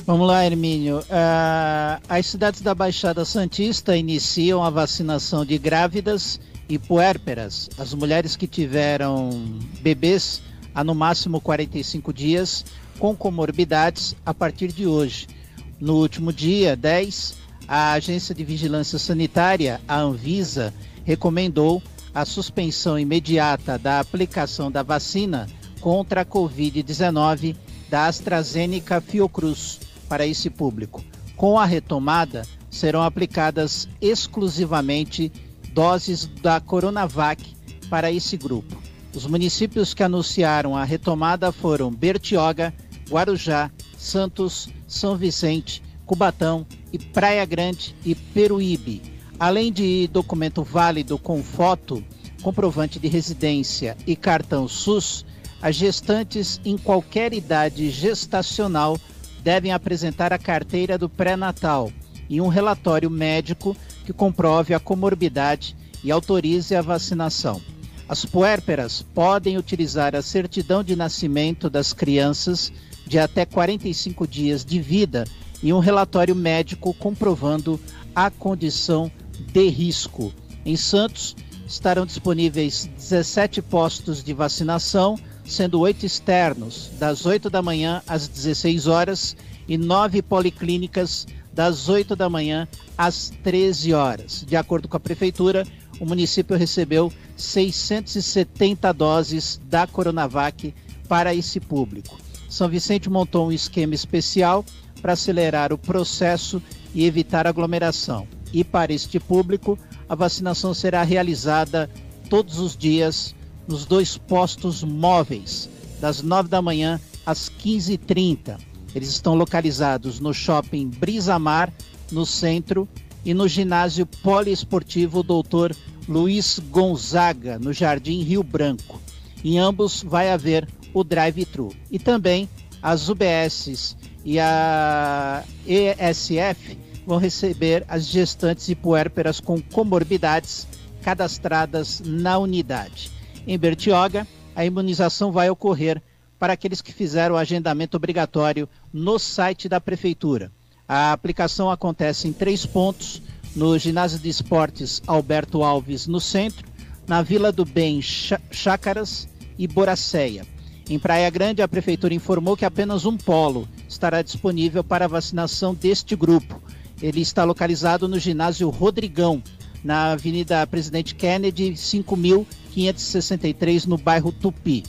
Vamos lá, Hermínio. Uh, as cidades da Baixada Santista iniciam a vacinação de grávidas e puérperas, as mulheres que tiveram bebês há no máximo 45 dias com comorbidades a partir de hoje. No último dia 10, a Agência de Vigilância Sanitária, a Anvisa, recomendou a suspensão imediata da aplicação da vacina contra a Covid-19 da AstraZeneca Fiocruz para esse público. Com a retomada, serão aplicadas exclusivamente doses da Coronavac para esse grupo. Os municípios que anunciaram a retomada foram Bertioga, Guarujá, Santos, São Vicente, Cubatão e Praia Grande e Peruíbe. Além de documento válido com foto, comprovante de residência e cartão SUS, as gestantes em qualquer idade gestacional devem apresentar a carteira do pré-natal e um relatório médico que comprove a comorbidade e autorize a vacinação. As puérperas podem utilizar a certidão de nascimento das crianças de até 45 dias de vida e um relatório médico comprovando a condição de risco. Em Santos, estarão disponíveis 17 postos de vacinação, sendo oito externos, das 8 da manhã às 16 horas, e nove policlínicas, das 8 da manhã às 13 horas. De acordo com a Prefeitura, o município recebeu 670 doses da Coronavac para esse público. São Vicente montou um esquema especial para acelerar o processo e evitar aglomeração. E para este público, a vacinação será realizada todos os dias nos dois postos móveis, das 9 da manhã às 15h30. Eles estão localizados no shopping Brisamar, no centro, e no ginásio poliesportivo Doutor Luiz Gonzaga, no Jardim Rio Branco. Em ambos vai haver o drive-thru. E também as UBSs e a ESF vão receber as gestantes e puérperas com comorbidades cadastradas na unidade. Em Bertioga, a imunização vai ocorrer para aqueles que fizeram o agendamento obrigatório no site da Prefeitura. A aplicação acontece em três pontos: no Ginásio de Esportes Alberto Alves, no centro, na Vila do Bem Chácaras e Boracéia. Em Praia Grande, a Prefeitura informou que apenas um polo estará disponível para a vacinação deste grupo. Ele está localizado no ginásio Rodrigão, na Avenida Presidente Kennedy, 5.563, no bairro Tupi.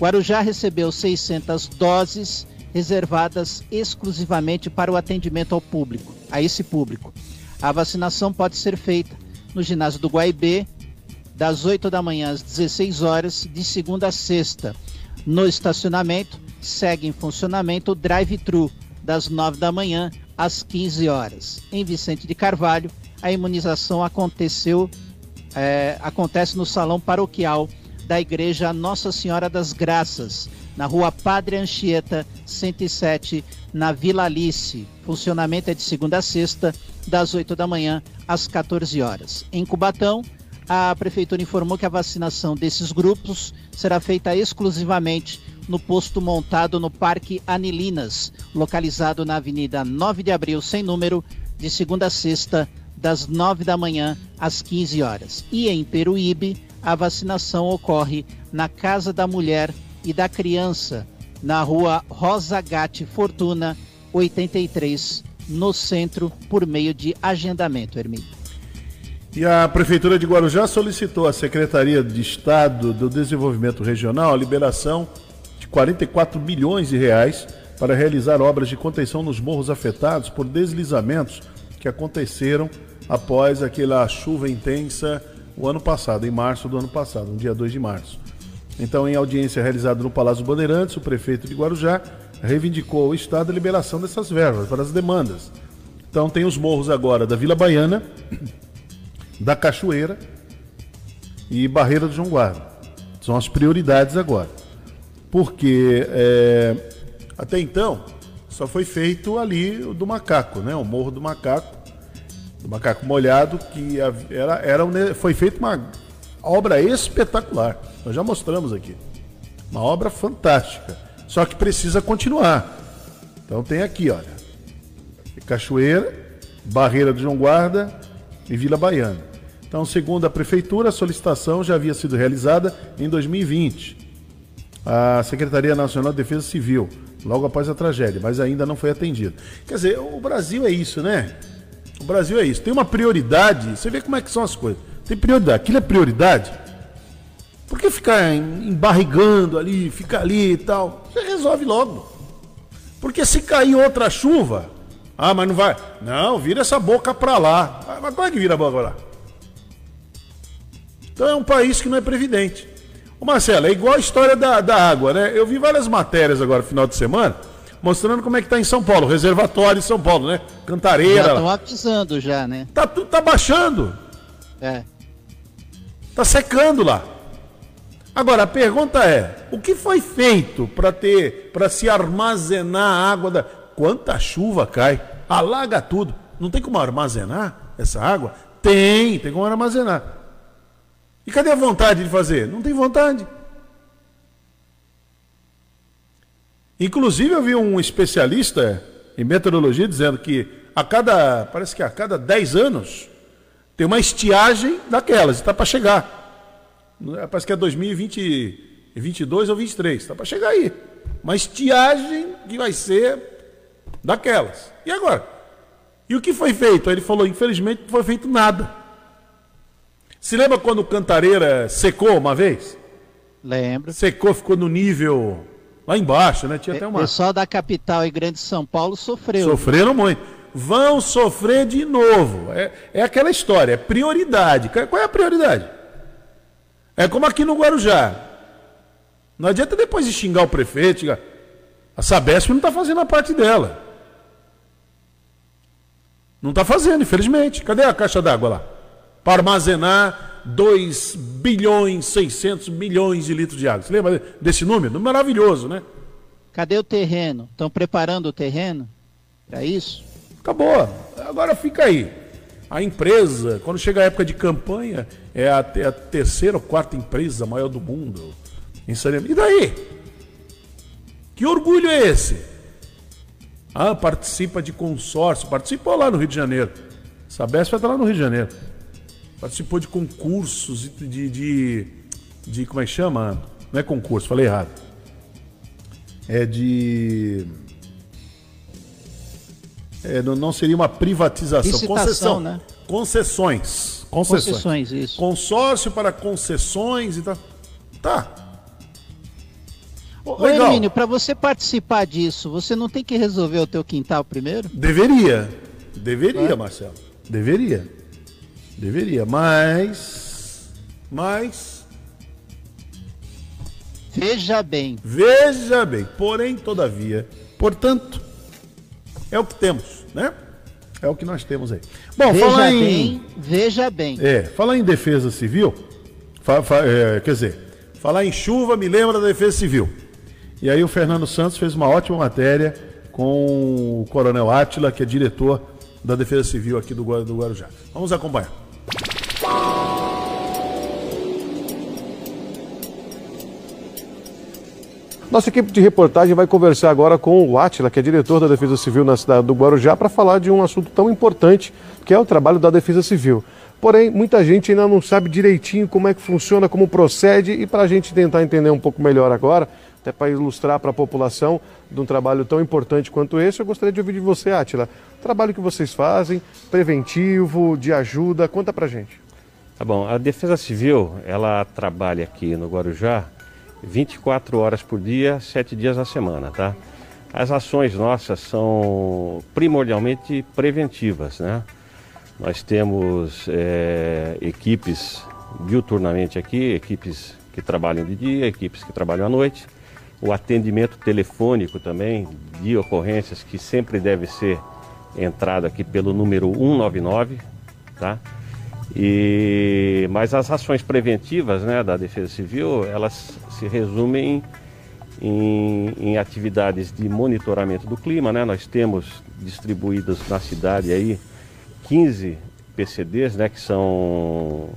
Guarujá recebeu 600 doses reservadas exclusivamente para o atendimento ao público, a esse público. A vacinação pode ser feita no ginásio do Guaibê, das 8 da manhã às 16 horas, de segunda a sexta. No estacionamento, segue em funcionamento o drive-thru, das 9 da manhã às 15 horas. Em Vicente de Carvalho, a imunização aconteceu, é, acontece no salão paroquial da Igreja Nossa Senhora das Graças, na rua Padre Anchieta, 107, na Vila Alice. Funcionamento é de segunda a sexta, das 8 da manhã às 14 horas. Em Cubatão, a Prefeitura informou que a vacinação desses grupos será feita exclusivamente no posto montado no Parque Anilinas, localizado na Avenida 9 de Abril, sem número, de segunda a sexta, das 9 da manhã às 15 horas. E em Peruíbe, a vacinação ocorre na Casa da Mulher e da Criança, na rua Rosa Gatti Fortuna, 83, no centro, por meio de agendamento, Hermínio. E a Prefeitura de Guarujá solicitou à Secretaria de Estado do Desenvolvimento Regional a liberação 44 bilhões de reais para realizar obras de contenção nos morros afetados por deslizamentos que aconteceram após aquela chuva intensa o ano passado, em março do ano passado, no dia 2 de março. Então, em audiência realizada no Palácio Bandeirantes, o prefeito de Guarujá reivindicou ao Estado a liberação dessas verbas para as demandas. Então, tem os morros agora da Vila Baiana, da Cachoeira e Barreira do João Guarda. São as prioridades agora porque é, até então só foi feito ali o do macaco, né? O Morro do Macaco, do Macaco Molhado, que era, era foi feita uma obra espetacular. Nós já mostramos aqui. Uma obra fantástica. Só que precisa continuar. Então tem aqui, olha. Cachoeira, Barreira do João Guarda e Vila Baiana. Então, segundo a prefeitura, a solicitação já havia sido realizada em 2020 a Secretaria Nacional de Defesa Civil, logo após a tragédia, mas ainda não foi atendido. Quer dizer, o Brasil é isso, né? O Brasil é isso. Tem uma prioridade. Você vê como é que são as coisas. Tem prioridade. Aquilo é prioridade. Por que ficar embarrigando ali, ficar ali e tal? Você resolve logo. Porque se cair outra chuva, ah, mas não vai. Não, vira essa boca pra lá. Ah, mas como é que vira a boca pra lá? Então é um país que não é previdente. Ô Marcelo, é igual a história da, da água, né? Eu vi várias matérias agora no final de semana mostrando como é que tá em São Paulo, reservatório de São Paulo, né? Cantareira. Já estão avisando já, né? Tá tudo tá baixando. É. Tá secando lá. Agora a pergunta é: o que foi feito para ter, para se armazenar água da quanta chuva cai? Alaga tudo. Não tem como armazenar essa água? Tem, tem como armazenar. E cadê a vontade de fazer? Não tem vontade. Inclusive, eu vi um especialista em meteorologia dizendo que a cada, parece que a cada 10 anos, tem uma estiagem daquelas, está para chegar. Parece que é 2022 ou 23, está para chegar aí. Uma estiagem que vai ser daquelas. E agora? E o que foi feito? Ele falou, infelizmente, não foi feito nada. Se lembra quando o Cantareira secou uma vez? Lembro. Secou, ficou no nível Lá embaixo, né? Tinha até uma. O pessoal da capital e grande São Paulo sofreu. Sofreram muito. Vão sofrer de novo. É, é aquela história, é prioridade. Qual é a prioridade? É como aqui no Guarujá. Não adianta depois de xingar o prefeito. A Sabesp não está fazendo a parte dela. Não está fazendo, infelizmente. Cadê a caixa d'água lá? Para armazenar 2 bilhões 600 milhões de litros de água. Você lembra desse número? Maravilhoso, né? Cadê o terreno? Estão preparando o terreno para isso? Acabou. Agora fica aí. A empresa, quando chega a época de campanha, é a, é a terceira ou quarta empresa maior do mundo em saneamento. E daí? Que orgulho é esse? Ah, participa de consórcio. Participou lá no Rio de Janeiro. Sabesp estar lá no Rio de Janeiro participou de concursos de, de, de, como é que chama? Não é concurso, falei errado. É de é, não, não, seria uma privatização, Licitação, concessão, né? Concessões, concessões. Concessões, isso. Consórcio para concessões e tal. Tá. Ô. Hermínio, para você participar disso, você não tem que resolver o teu quintal primeiro? Deveria. Deveria, é. Marcelo. Deveria. Deveria, mas. Mas. Veja bem. Veja bem. Porém, todavia. Portanto, é o que temos, né? É o que nós temos aí. Bom, veja falar em. Bem, veja bem. É, falar em defesa civil. Fa, fa, é, quer dizer, falar em chuva me lembra da defesa civil. E aí o Fernando Santos fez uma ótima matéria com o Coronel Átila, que é diretor da Defesa Civil aqui do, do Guarujá. Vamos acompanhar. Nossa equipe de reportagem vai conversar agora com o Atila, que é diretor da Defesa Civil na cidade do Guarujá, para falar de um assunto tão importante, que é o trabalho da Defesa Civil. Porém, muita gente ainda não sabe direitinho como é que funciona, como procede, e para a gente tentar entender um pouco melhor agora, até para ilustrar para a população de um trabalho tão importante quanto esse, eu gostaria de ouvir de você, Atila. O trabalho que vocês fazem, preventivo, de ajuda, conta para gente. Tá bom, a Defesa Civil, ela trabalha aqui no Guarujá 24 horas por dia, 7 dias na semana, tá? As ações nossas são primordialmente preventivas, né? Nós temos é, equipes diuturnamente aqui, equipes que trabalham de dia, equipes que trabalham à noite. O atendimento telefônico também de ocorrências que sempre deve ser entrado aqui pelo número 199, tá? E, mas as ações preventivas né, da Defesa Civil, elas se resumem em, em, atividades de monitoramento do clima. Né? Nós temos distribuídos na cidade aí 15 PCDs, né, que são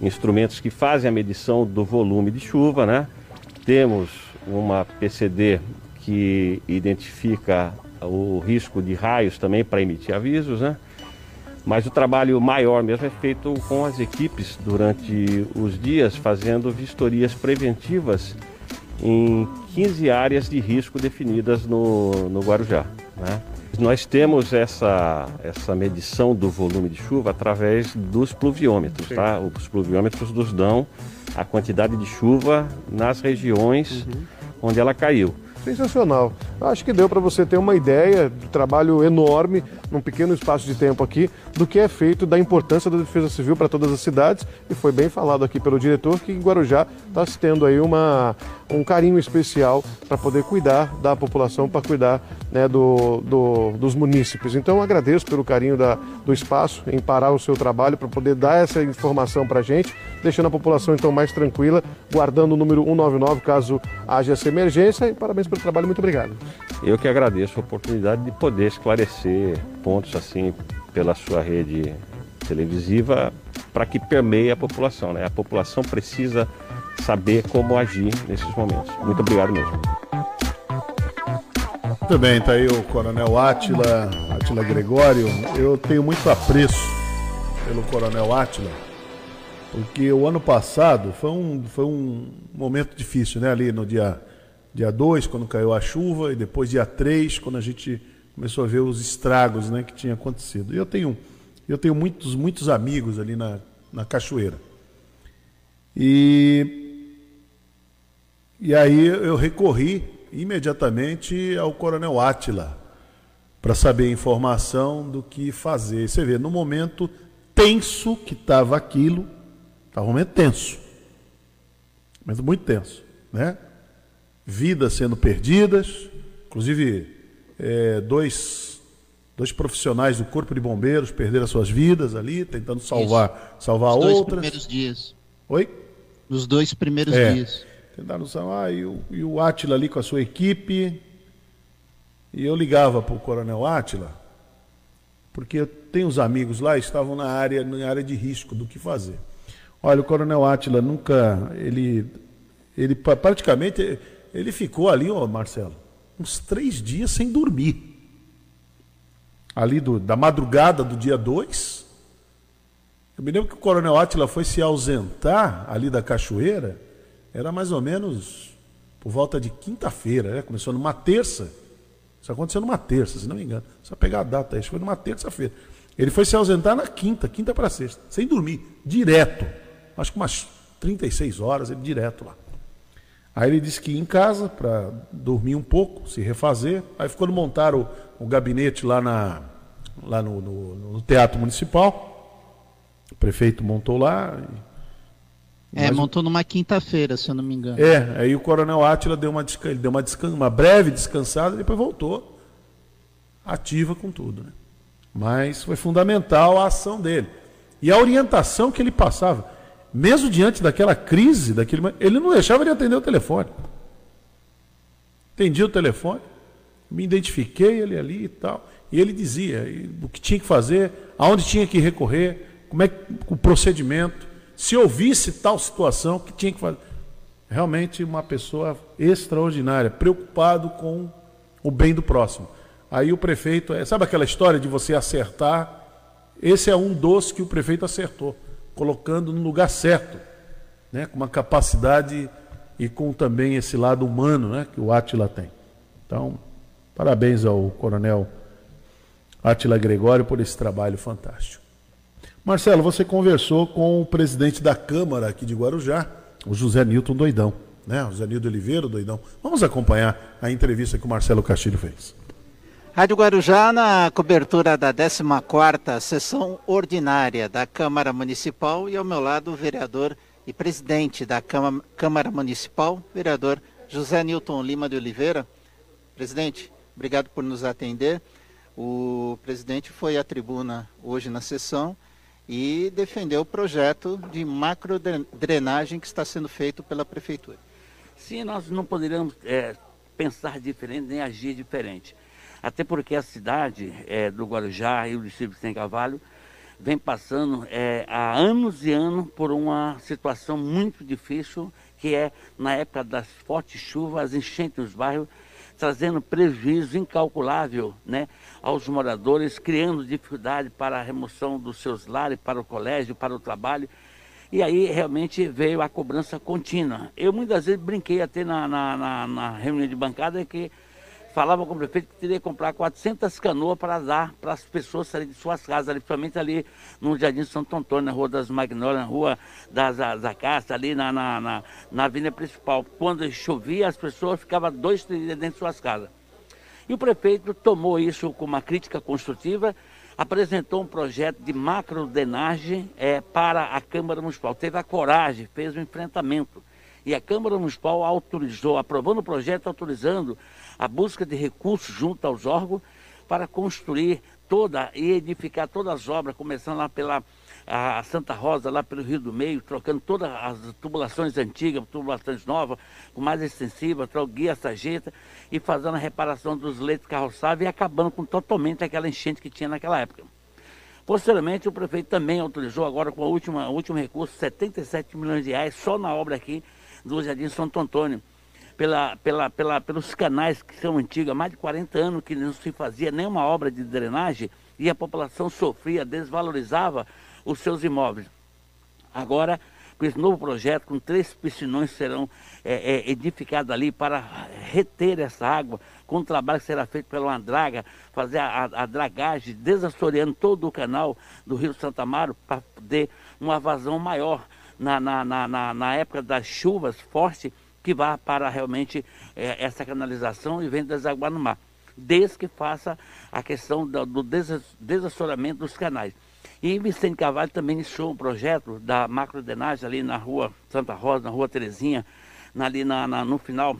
instrumentos que fazem a medição do volume de chuva. Né? Temos uma PCD que identifica o risco de raios também para emitir avisos. Né? Mas o trabalho maior mesmo é feito com as equipes durante os dias, fazendo vistorias preventivas em 15 áreas de risco definidas no, no Guarujá. Né? Nós temos essa, essa medição do volume de chuva através dos pluviômetros, tá? Os pluviômetros nos dão a quantidade de chuva nas regiões uhum. Onde ela caiu. Sensacional. Acho que deu para você ter uma ideia do trabalho enorme, num pequeno espaço de tempo aqui, do que é feito, da importância da defesa civil para todas as cidades. E foi bem falado aqui pelo diretor que Guarujá está tendo aí uma, um carinho especial para poder cuidar da população, para cuidar né, do, do, dos munícipes. Então agradeço pelo carinho da, do espaço em parar o seu trabalho para poder dar essa informação para a gente, deixando a população então mais tranquila, guardando o número 199 caso haja essa emergência. E parabéns pelo trabalho, muito obrigado. Eu que agradeço a oportunidade de poder esclarecer pontos assim pela sua rede televisiva para que permeie a população. Né? A população precisa saber como agir nesses momentos. Muito obrigado mesmo. Muito bem, tá aí o Coronel Átila, Átila Gregório. Eu tenho muito apreço pelo Coronel Átila, porque o ano passado foi um, foi um momento difícil, né? Ali no dia 2, dia dois, quando caiu a chuva, e depois dia 3, quando a gente começou a ver os estragos né, que tinha acontecido. Eu tenho, eu tenho muitos, muitos amigos ali na, na cachoeira. E, e aí eu recorri imediatamente ao Coronel Átila para saber a informação do que fazer. Você vê, no momento tenso que estava aquilo, estava um momento tenso, mas muito tenso, né? Vidas sendo perdidas, inclusive é, dois, dois profissionais do Corpo de Bombeiros perderam as suas vidas ali, tentando salvar, salvar Nos outras. Nos dois primeiros dias. Oi? Nos dois primeiros é. dias. Tentaram salvar, e o, e o Átila ali com a sua equipe. E eu ligava para o Coronel Átila, porque eu tenho os amigos lá, estavam na área, na área de risco do que fazer. Olha, o Coronel Átila nunca, ele, ele praticamente, ele ficou ali, ó, Marcelo, uns três dias sem dormir. Ali do, da madrugada do dia 2. Eu me lembro que o Coronel Átila foi se ausentar ali da cachoeira, era mais ou menos por volta de quinta-feira, né? começou numa terça. Isso aconteceu numa terça, se não me engano. Só pegar a data, isso foi numa terça-feira. Ele foi se ausentar na quinta, quinta para sexta, sem dormir, direto. Acho que umas 36 horas, ele direto lá. Aí ele disse que ia em casa para dormir um pouco, se refazer. Aí ficou montar o, o gabinete lá, na, lá no, no, no, Teatro Municipal. O prefeito montou lá. É, montou numa quinta-feira, se eu não me engano. É, aí o Coronel Átila deu uma, ele deu uma, descan, uma breve descansada e depois voltou ativa com tudo. Né? Mas foi fundamental a ação dele. E a orientação que ele passava mesmo diante daquela crise, daquele, ele não deixava de atender o telefone. Atendi o telefone, me identifiquei ele ali e tal. E ele dizia o que tinha que fazer, aonde tinha que recorrer, como é o procedimento, se ouvisse tal situação, o que tinha que fazer. Realmente uma pessoa extraordinária, preocupado com o bem do próximo. Aí o prefeito, é, sabe aquela história de você acertar? Esse é um dos que o prefeito acertou colocando no lugar certo, né? com uma capacidade e com também esse lado humano né? que o Átila tem. Então, parabéns ao coronel Átila Gregório por esse trabalho fantástico. Marcelo, você conversou com o presidente da Câmara aqui de Guarujá, o José Nilton Doidão, né? José Nilton Oliveira, Doidão. Vamos acompanhar a entrevista que o Marcelo Castilho fez. Rádio Guarujá na cobertura da 14ª sessão ordinária da Câmara Municipal e ao meu lado o vereador e presidente da Câmara Municipal, vereador José Nilton Lima de Oliveira. Presidente, obrigado por nos atender. O presidente foi à tribuna hoje na sessão e defendeu o projeto de macro drenagem que está sendo feito pela prefeitura. Sim, nós não poderíamos é, pensar diferente nem agir diferente. Até porque a cidade é, do Guarujá e o distrito de Sem Cavalho vem passando é, há anos e anos por uma situação muito difícil, que é na época das fortes chuvas, as enchentes nos bairros, trazendo prejuízo incalculável né, aos moradores, criando dificuldade para a remoção dos seus lares, para o colégio, para o trabalho. E aí realmente veio a cobrança contínua. Eu muitas vezes brinquei até na, na, na, na reunião de bancada que falava com o prefeito que teria que comprar 400 canoas para dar para as pessoas saírem de suas casas, ali, principalmente ali no Jardim Santo Antônio, na Rua das Magnólias, na Rua das Acácias, ali na, na, na, na avenida principal. Quando chovia, as pessoas ficavam dois, três dias dentro de suas casas. E o prefeito tomou isso com uma crítica construtiva, apresentou um projeto de macrodenagem é, para a Câmara Municipal. Teve a coragem, fez o um enfrentamento. E a Câmara Municipal autorizou, aprovando o projeto, autorizando a busca de recursos junto aos órgãos para construir toda e edificar todas as obras, começando lá pela a Santa Rosa, lá pelo Rio do Meio, trocando todas as tubulações antigas, tubulações novas, com mais extensiva, guia sarjeta, e fazendo a reparação dos leitos carroçáveis e acabando com totalmente aquela enchente que tinha naquela época. Posteriormente, o prefeito também autorizou, agora com o último, último recurso, 77 milhões de reais só na obra aqui do Jardim Santo Antônio pela, pela, pela, pelos canais que são antigos, há mais de 40 anos que não se fazia nenhuma obra de drenagem e a população sofria, desvalorizava os seus imóveis. Agora, com esse novo projeto, com três piscinões serão é, é, edificados ali para reter essa água, com o trabalho que será feito pela draga, fazer a, a, a dragagem, desassoreando todo o canal do Rio Santa Amaro para poder uma vazão maior na, na, na, na época das chuvas fortes que vá para realmente é, essa canalização e venha desaguar no mar, desde que faça a questão do, do desassoramento dos canais. E Vicente Carvalho também iniciou um projeto da macrodenagem ali na rua Santa Rosa, na rua Terezinha, ali na, na, no final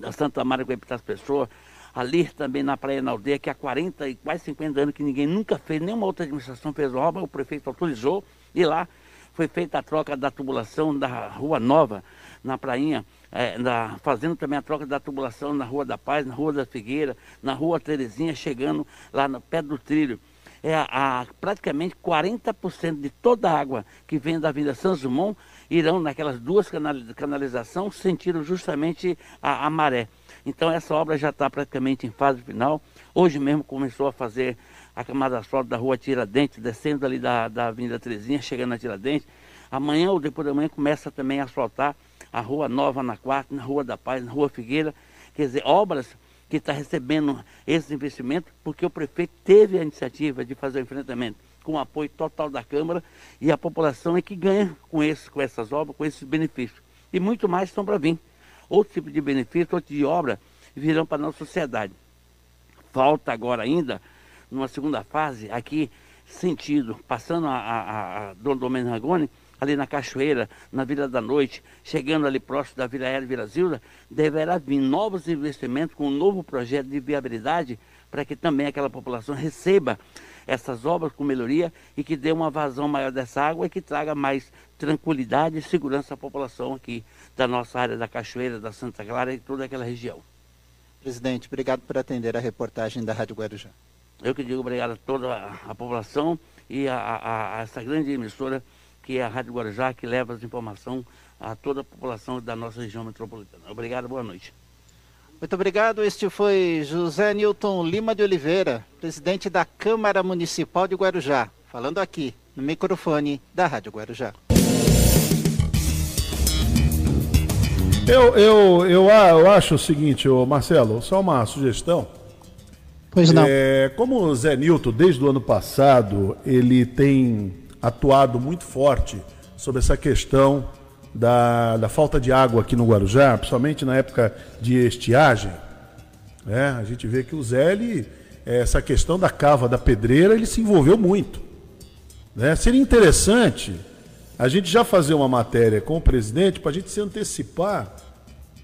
da Santa Maria com as pessoas, ali também na Praia na Aldeia, que há 40 e quase 50 anos que ninguém nunca fez, nenhuma outra administração fez obra, o prefeito autorizou, e lá foi feita a troca da tubulação da Rua Nova, na Prainha, é, na, fazendo também a troca da tubulação na Rua da Paz, na Rua da Figueira, na Rua Terezinha, chegando lá no pé do trilho. É a, a, praticamente 40% de toda a água que vem da Avenida São Dumont irão naquelas duas canalizações, sentiram justamente a, a maré. Então essa obra já está praticamente em fase final. Hoje mesmo começou a fazer a camada asfalto da rua Tiradentes, descendo ali da, da Avenida Terezinha, chegando na Tiradentes. Amanhã ou depois da manhã começa também a asfaltar a Rua Nova na Quarta, na Rua da Paz, na Rua Figueira, quer dizer, obras que está recebendo esse investimento, porque o prefeito teve a iniciativa de fazer o enfrentamento com o apoio total da Câmara e a população é que ganha com, esse, com essas obras, com esses benefícios. E muito mais estão para vir. Outro tipo de benefício, outro tipo de obra virão para a nossa sociedade. Falta agora ainda, numa segunda fase, aqui, sentido, passando a, a, a Dom Domênio Ragone, ali na Cachoeira, na Vila da Noite, chegando ali próximo da Vila Aérea Vila Zilda, deverá vir novos investimentos com um novo projeto de viabilidade para que também aquela população receba essas obras com melhoria e que dê uma vazão maior dessa água e que traga mais tranquilidade e segurança à população aqui da nossa área da Cachoeira, da Santa Clara e toda aquela região. Presidente, obrigado por atender a reportagem da Rádio Guarujá. Eu que digo obrigado a toda a, a população e a, a, a essa grande emissora que é a Rádio Guarujá, que leva as informações a toda a população da nossa região metropolitana. Obrigado, boa noite. Muito obrigado. Este foi José Newton Lima de Oliveira, presidente da Câmara Municipal de Guarujá, falando aqui no microfone da Rádio Guarujá. Eu, eu, eu, eu acho o seguinte, Marcelo, só uma sugestão. Pois não. É, como o Zé Newton, desde o ano passado, ele tem atuado muito forte sobre essa questão da, da falta de água aqui no Guarujá, principalmente na época de estiagem. Né? A gente vê que o Zé, ele, essa questão da cava da pedreira, ele se envolveu muito. Né? Seria interessante a gente já fazer uma matéria com o presidente para a gente se antecipar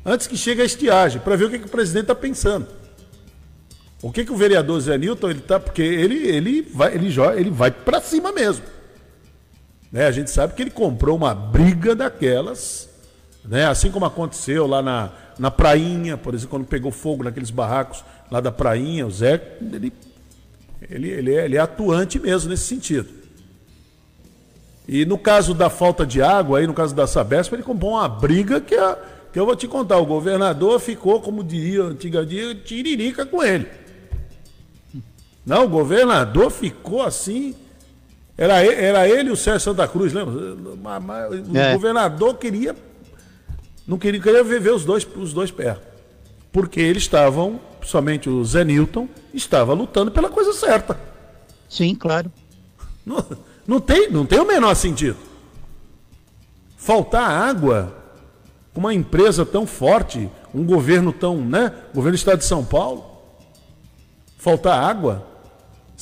antes que chegue a estiagem, para ver o que, que o presidente está pensando. O que, que o vereador Zé Nilton, ele tá, porque ele, ele vai, ele, ele vai para cima mesmo. Né? A gente sabe que ele comprou uma briga daquelas, né? assim como aconteceu lá na, na Prainha, por exemplo, quando pegou fogo naqueles barracos lá da Prainha, o Zé, ele, ele, ele, é, ele é atuante mesmo nesse sentido. E no caso da falta de água, aí no caso da Sabesp, ele comprou uma briga que, a, que eu vou te contar. O governador ficou, como diria antiga dia, tiririca com ele. Não, o governador ficou assim, era, era ele e o Sérgio Santa Cruz, lembra? O é. governador queria. Não queria, queria viver os dois, os dois perto. Porque eles estavam, somente o Zé Newton, estava lutando pela coisa certa. Sim, claro. Não, não, tem, não tem o menor sentido. Faltar água uma empresa tão forte, um governo tão, né? Governo do Estado de São Paulo. Faltar água,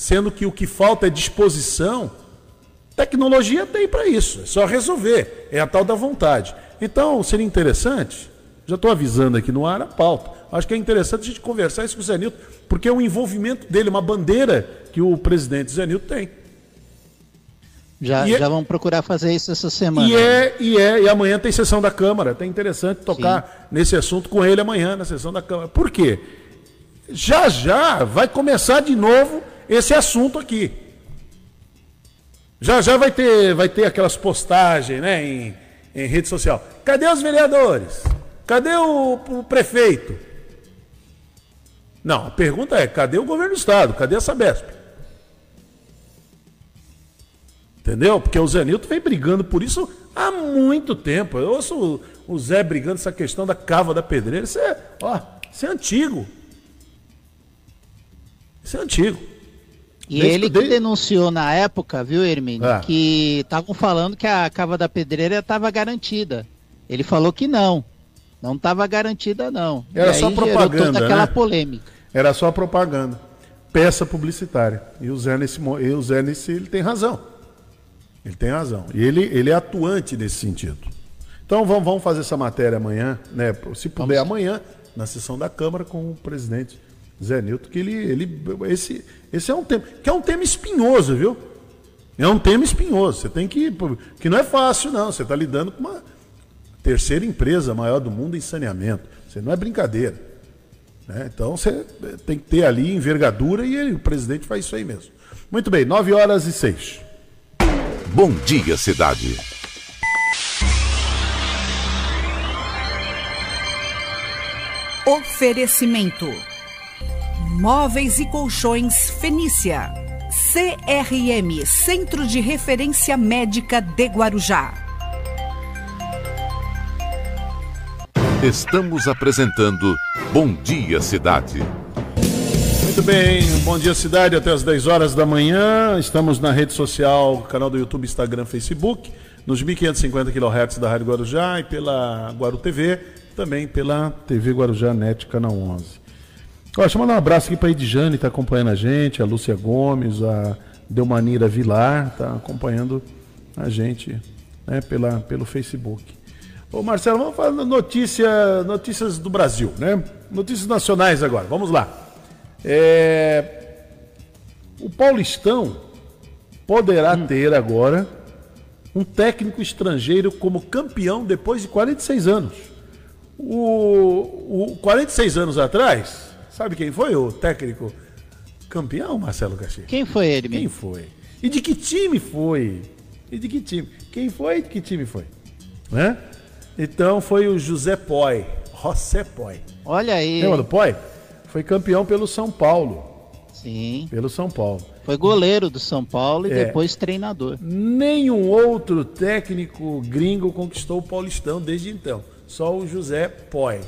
sendo que o que falta é disposição. Tecnologia tem para isso, é só resolver, é a tal da vontade. Então, seria interessante, já estou avisando aqui no ar a pauta. Acho que é interessante a gente conversar isso com o Zé Nilton, porque é um envolvimento dele, uma bandeira que o presidente Zé Nilton tem. Já, E é- já vamos procurar fazer isso essa semana. E é, e é, e amanhã tem sessão da Câmara. É interessante tocar nesse assunto com ele amanhã, na sessão da Câmara. Por quê? Já já vai começar de novo esse assunto aqui. Já já vai ter, vai ter aquelas postagens né, em, em rede social. Cadê os vereadores? Cadê o, o prefeito? Não, a pergunta é: cadê o governo do Estado? Cadê a Sabesp? Entendeu? Porque o Zé Nilton vem brigando por isso há muito tempo. Eu ouço o, o Zé brigando essa questão da cava da pedreira. Isso é, ó, isso é antigo. Isso é antigo. E Desde ele que desde- denunciou na época, viu, Hermínio, Ah. que estavam falando que a cava da pedreira estava garantida. Ele falou que não. Não estava garantida, não. Era só propaganda, toda aquela né? polêmica. Era só propaganda. Peça publicitária. E o Zé nesse, e o Zé nesse ele tem razão. Ele tem razão. E ele, ele é atuante nesse sentido. Então vamos, vamos fazer essa matéria amanhã, né? Se puder amanhã, na sessão da Câmara com o presidente Zé Nilton, que ele, ele esse, esse é um tema, que é um tema espinhoso, viu? É um tema espinhoso. Você tem que. Que não é fácil, não. Você está lidando com uma terceira empresa maior do mundo em saneamento. Você não é brincadeira. né? Então você tem que ter ali envergadura e ele- o presidente faz isso aí mesmo. Muito bem, 9 horas e 6. Bom dia, cidade. Oferecimento: Móveis e Colchões Fenícia. CRM Centro de Referência Médica de Guarujá. Estamos apresentando Bom Dia Cidade. Muito bem, bom dia cidade, até as 10 horas da manhã. Estamos na rede social, canal do YouTube, Instagram, Facebook, nos 1550 kHz da Rádio Guarujá e pela Guaru TV, também pela TV Guarujá Net, canal 11. Ó, deixa eu mandar um abraço aqui para a Edjane, está acompanhando a gente, a Lúcia Gomes, a Delmanira Vilar, está acompanhando a gente né, pela, pelo Facebook. Ô Marcelo, vamos falar notícia, notícias do Brasil, né? Notícias nacionais agora, vamos lá. É, o Paulistão poderá ter agora um técnico estrangeiro como campeão depois de 46 anos. O, o 46 anos atrás, sabe quem foi o técnico campeão, Marcelo Caxi? Quem foi ele, Quem mesmo? foi? E de que time foi? E de que time? Quem foi e de que time foi? Né? Então foi o José Poi, José Poi. Olha aí. Lembra do Poi? Foi campeão pelo São Paulo. Sim. Pelo São Paulo. Foi goleiro do São Paulo e É. depois treinador. Nenhum outro técnico gringo conquistou o Paulistão desde então. Só o José Poi.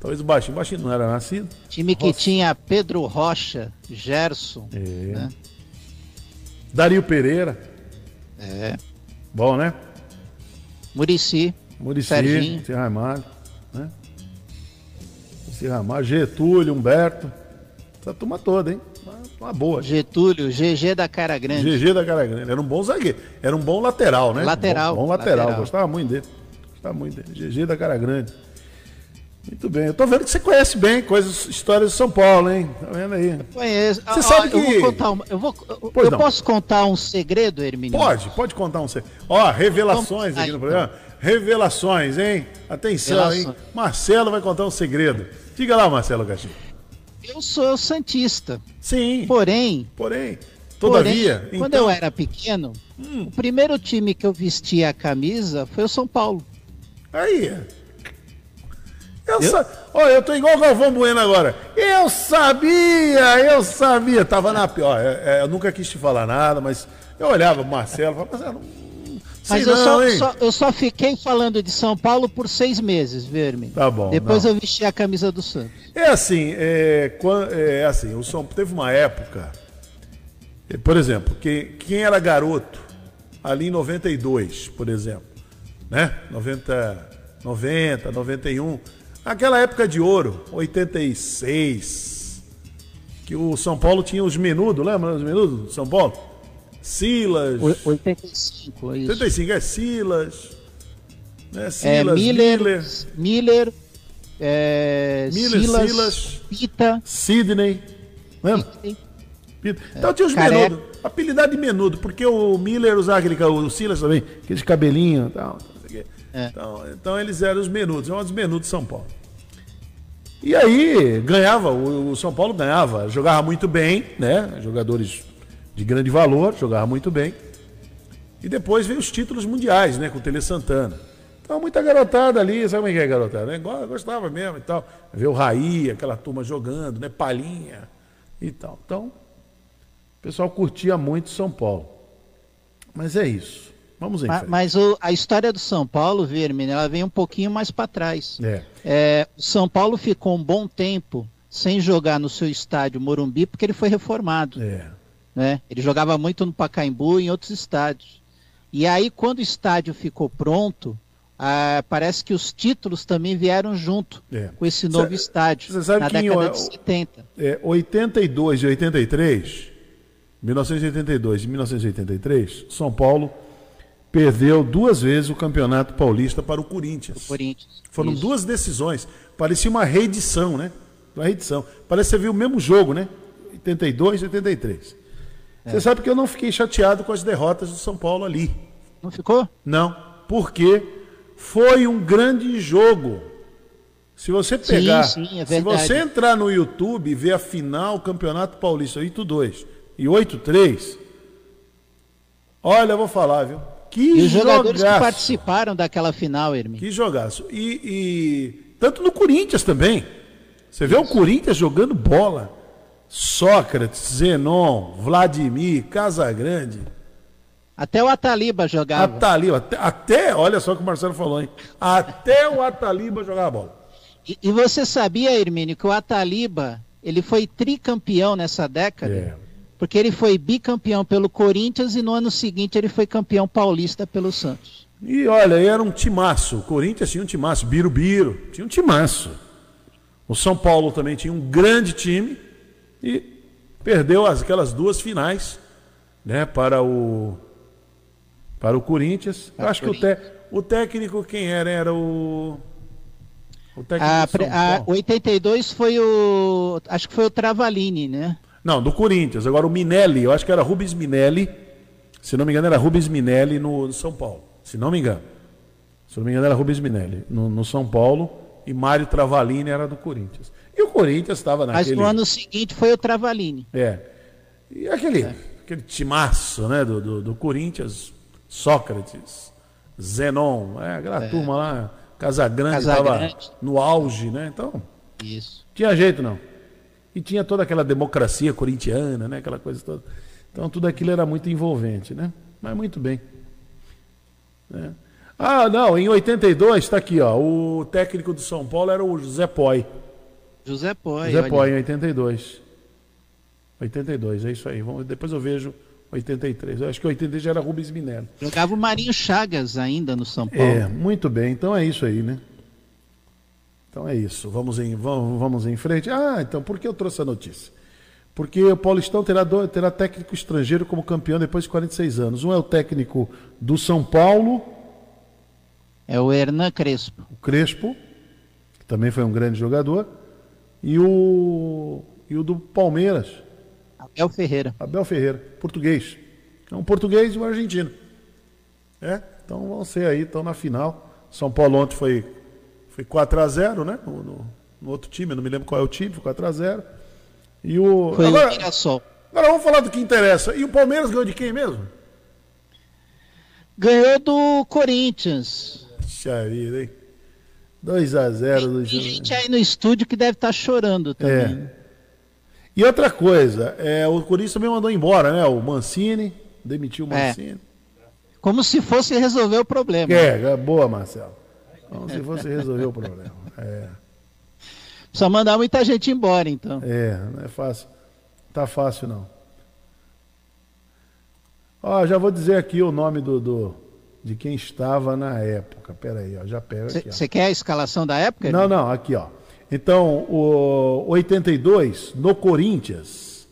Talvez o Baixinho. O Baixinho não era nascido. Time que Rocha. tinha Pedro Rocha, Gerson. É. né? Dario Pereira. É. Bom, né? Murici. Murici, Serginho. Muricy Ramalho, né? Ramalho, Getúlio, Humberto. Essa turma toda, hein? Uma, uma boa. Getúlio, GG da Cara Grande. GG da Cara Grande. Era um bom zagueiro. Era um bom lateral, né? Lateral, Bom, bom lateral. lateral. Gostava muito dele. Gostava muito dele. GG da Cara Grande. Muito bem. Eu tô vendo que você conhece bem coisas, histórias de São Paulo, hein? Tá vendo aí? Conheço. Você Ó, sabe Eu que- vou contar uma. Eu, vou, eu- eu não. posso contar um segredo, Hermínio? Pode, pode contar um. se- Ó, revelações Vamos aqui no então. programa. Revelações, hein? Atenção, hein? Marcelo vai contar um segredo. Diga lá, Marcelo Gaxi. Eu sou santista. Sim. Porém, Porém, todavia, porém, quando então, Hum. eu era pequeno, o primeiro time que eu vestia a camisa foi o São Paulo. aí. Eu, sa... Olha, eu tô igual o Galvão Bueno agora. Eu sabia, eu sabia. Tava na pior. eu nunca quis te falar nada, mas eu olhava o Marcelo falava, Marcelo, Mas eu, não, só, só- eu só fiquei falando de São Paulo por seis meses, Verme. Tá bom, Depois não. eu vesti a camisa do Santos. É assim, é, é assim, o São teve uma época, é, por exemplo, quem, quem era garoto ali em 92, por exemplo, né? 90, 90, 91, aquela época de ouro, 86, que o São Paulo tinha os menudos, lembra os menudos do São Paulo? Silas, O- 85, é isso. 85 é Silas, né? É, Silas, Miller, Miller, Miller, é, Miller, Silas, Silas. Pita, Sidney, lembra? Então tinha os Careca. menudos. Apelidado de menudo, porque o Miller usava aquele, o Silas também, aqueles cabelinhos e tal. É. Então, então eles eram os menudos, eram os menudos de São Paulo. E aí ganhava, o, o São Paulo ganhava, jogava muito bem, né? Jogadores de grande valor, jogava muito bem. E depois veio os títulos mundiais, né? Com o Tele Santana. Então, muita garotada ali, sabe como é que é garotada? Né? Go- Gostava mesmo e tal. Ver o Raí, aquela turma jogando, né? Palhinha e tal. Então, o pessoal curtia muito São Paulo. Mas é isso. Vamos em frente. Mas o- a história do São Paulo, Verme, ela vem um pouquinho mais para trás. É. É, o São Paulo ficou um bom tempo sem jogar no seu estádio Morumbi porque ele foi reformado. É. né? Ele jogava muito no Pacaembu e em outros estádios. E aí, quando o estádio ficou pronto, ah, parece que os títulos também vieram junto É. com esse novo Cê- estádio, cê sabe na que em década o- de 70. É, 82 e 83, 1982 e 1983, São Paulo perdeu duas vezes o Campeonato Paulista para o Corinthians. Corinthians. Foram Isso. duas decisões. Parecia uma reedição, né? Uma reedição. Parece que você viu o mesmo jogo, né? 82 e 83. É. Você sabe que eu não fiquei chateado com as derrotas do São Paulo ali. Não ficou? Não, porque foi um grande jogo. Se você Sim, pegar, sim, é se você entrar no YouTube e ver a final Campeonato Paulista 8-2 e 8-3, olha, eu vou falar, viu? Que E os jogadores que jogaço. participaram daquela final, Hermin. Que jogaço. E, e tanto no Corinthians também. Você vê o Corinthians jogando bola. Sócrates, Zenon, Vladimir, Casagrande. Até o Ataliba jogava. Ataliba, até, até, olha só o que o Marcelo falou, hein? Até o Ataliba jogava bola. E, e você sabia, Hermínio, que o Ataliba ele foi tricampeão nessa década? É. Porque ele foi bicampeão pelo Corinthians e no ano seguinte ele foi campeão paulista pelo Santos. E olha, era um timaço. O Corinthians tinha um timaço, Birubiru, tinha um timaço. O São Paulo também tinha um grande time e perdeu as- aquelas duas finais, né, para o para o Corinthians. Para acho que o, té- o técnico quem era era o o técnico A, do São pre- a Paulo. 82 foi o. Acho que foi o Travalini, né? Não, do Corinthians. Agora o Minelli, eu acho que era Rubens Minelli. Se não me engano, era Rubens Minelli no, no São Paulo. Se não me engano. Se não me engano, era Rubens Minelli no, no São Paulo. E Mário Travalini era do Corinthians. E o Corinthians estava Mas naquele. no ano seguinte foi o Travalini. É. E aquele, aquele timaço né, do, do, do Corinthians, Sócrates, Zenon, é, aquela turma lá, Casagrande estava no auge, né? Então, Isso. tinha jeito não. E tinha toda aquela democracia corintiana, né? Aquela coisa toda. Então tudo aquilo era muito envolvente, né? Mas muito bem. Né? Ah, não, em 82, está aqui, ó. O técnico do São Paulo era o José Poi. José Poi. José olha. Poi, em 82. 82, é isso aí. Vamos, depois eu vejo 83. Eu acho que 83 já era Rubens Minelli. Jogava o Marinho Chagas ainda no São Paulo. É, muito bem. Então é isso aí, né? Então é isso. Vamos em, vamos, vamos em frente. Ah, então por que eu trouxe a notícia? Porque o Paulistão terá, do- terá técnico estrangeiro como campeão depois de 46 anos. Um é o técnico do São Paulo, É o Hernan Crespo. o Crespo, que também foi um grande jogador, e o, e o do Palmeiras, Abel Ferreira. Abel Ferreira, português. É um português e um argentino. É? Então vão ser aí, estão na final. São Paulo ontem foi, foi 4x0, né? No, no- no outro time, eu não me lembro qual é o time, foi 4x0. E o. Foi agora, o Mirassol. agora vamos falar do que interessa. E o Palmeiras ganhou de quem mesmo? Ganhou do Corinthians. Puxa vida, hein? 2x0 do Tem gente aí no estúdio que deve estar chorando também. É. E outra coisa, é, o Corinthians também mandou embora, né? O Mancini, demitiu o É. Mancini. Como se fosse resolver o problema. É, é boa, Marcelo. Como se fosse resolver o problema. É. Precisa mandar muita gente embora, então. É, não é fácil. Tá fácil, não. Ó, já vou dizer aqui o nome do, do de quem estava na época. Pera aí, ó, já pega aqui. Você quer a escalação da época? Não, não, aqui, ó. Então, o 82, no Corinthians,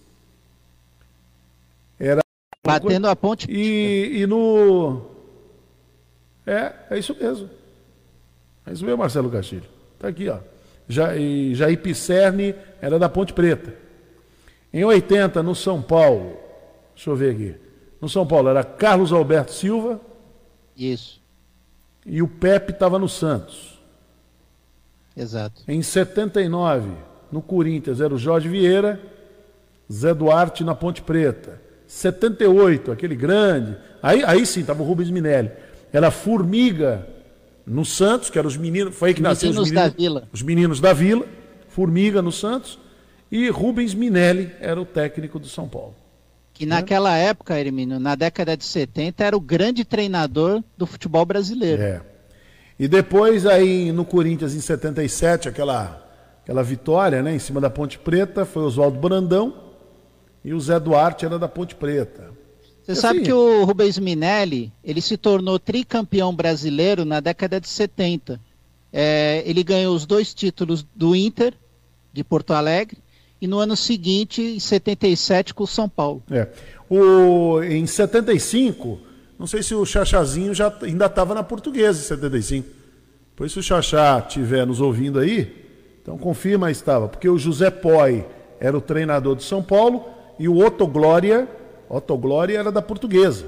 era... Batendo a ponte. E, e no... É, é isso mesmo. É isso mesmo, Marcelo Castilho. Tá aqui, ó. Jair Pisserni era da Ponte Preta. Em 80, no São Paulo, deixa eu ver aqui. No São Paulo era Carlos Alberto Silva. Isso. E o Pepe estava no Santos. Exato. Em 79, no Corinthians, era o Jorge Vieira, Zé Duarte na Ponte Preta. 78, aquele grande. Aí, aí sim, estava o Rubens Minelli. Era Formiga no Santos, que eram os meninos. Foi aí que nasceu os meninos da Vila. Os meninos da Vila. Formiga no Santos. E Rubens Minelli era o técnico do São Paulo. Que naquela é. época, Hermínio, na década de 70, era o grande treinador do futebol brasileiro. É. E depois aí no Corinthians em 77, aquela, aquela vitória, né, em cima da Ponte Preta, foi Oswaldo Brandão e o Zé Duarte era da Ponte Preta. Você e sabe assim, que o Rubens Minelli, ele se tornou tricampeão brasileiro na década de 70. É, ele ganhou os dois títulos do Inter, de Porto Alegre, e no ano seguinte, em 77, com o São Paulo. É. O, em 75, não sei se o Chachazinho já ainda estava na portuguesa em 75. Pois se o Chachá estiver nos ouvindo aí, então confirma estava, porque o José Poi era o treinador de São Paulo e o Otto Glória Otto era da portuguesa.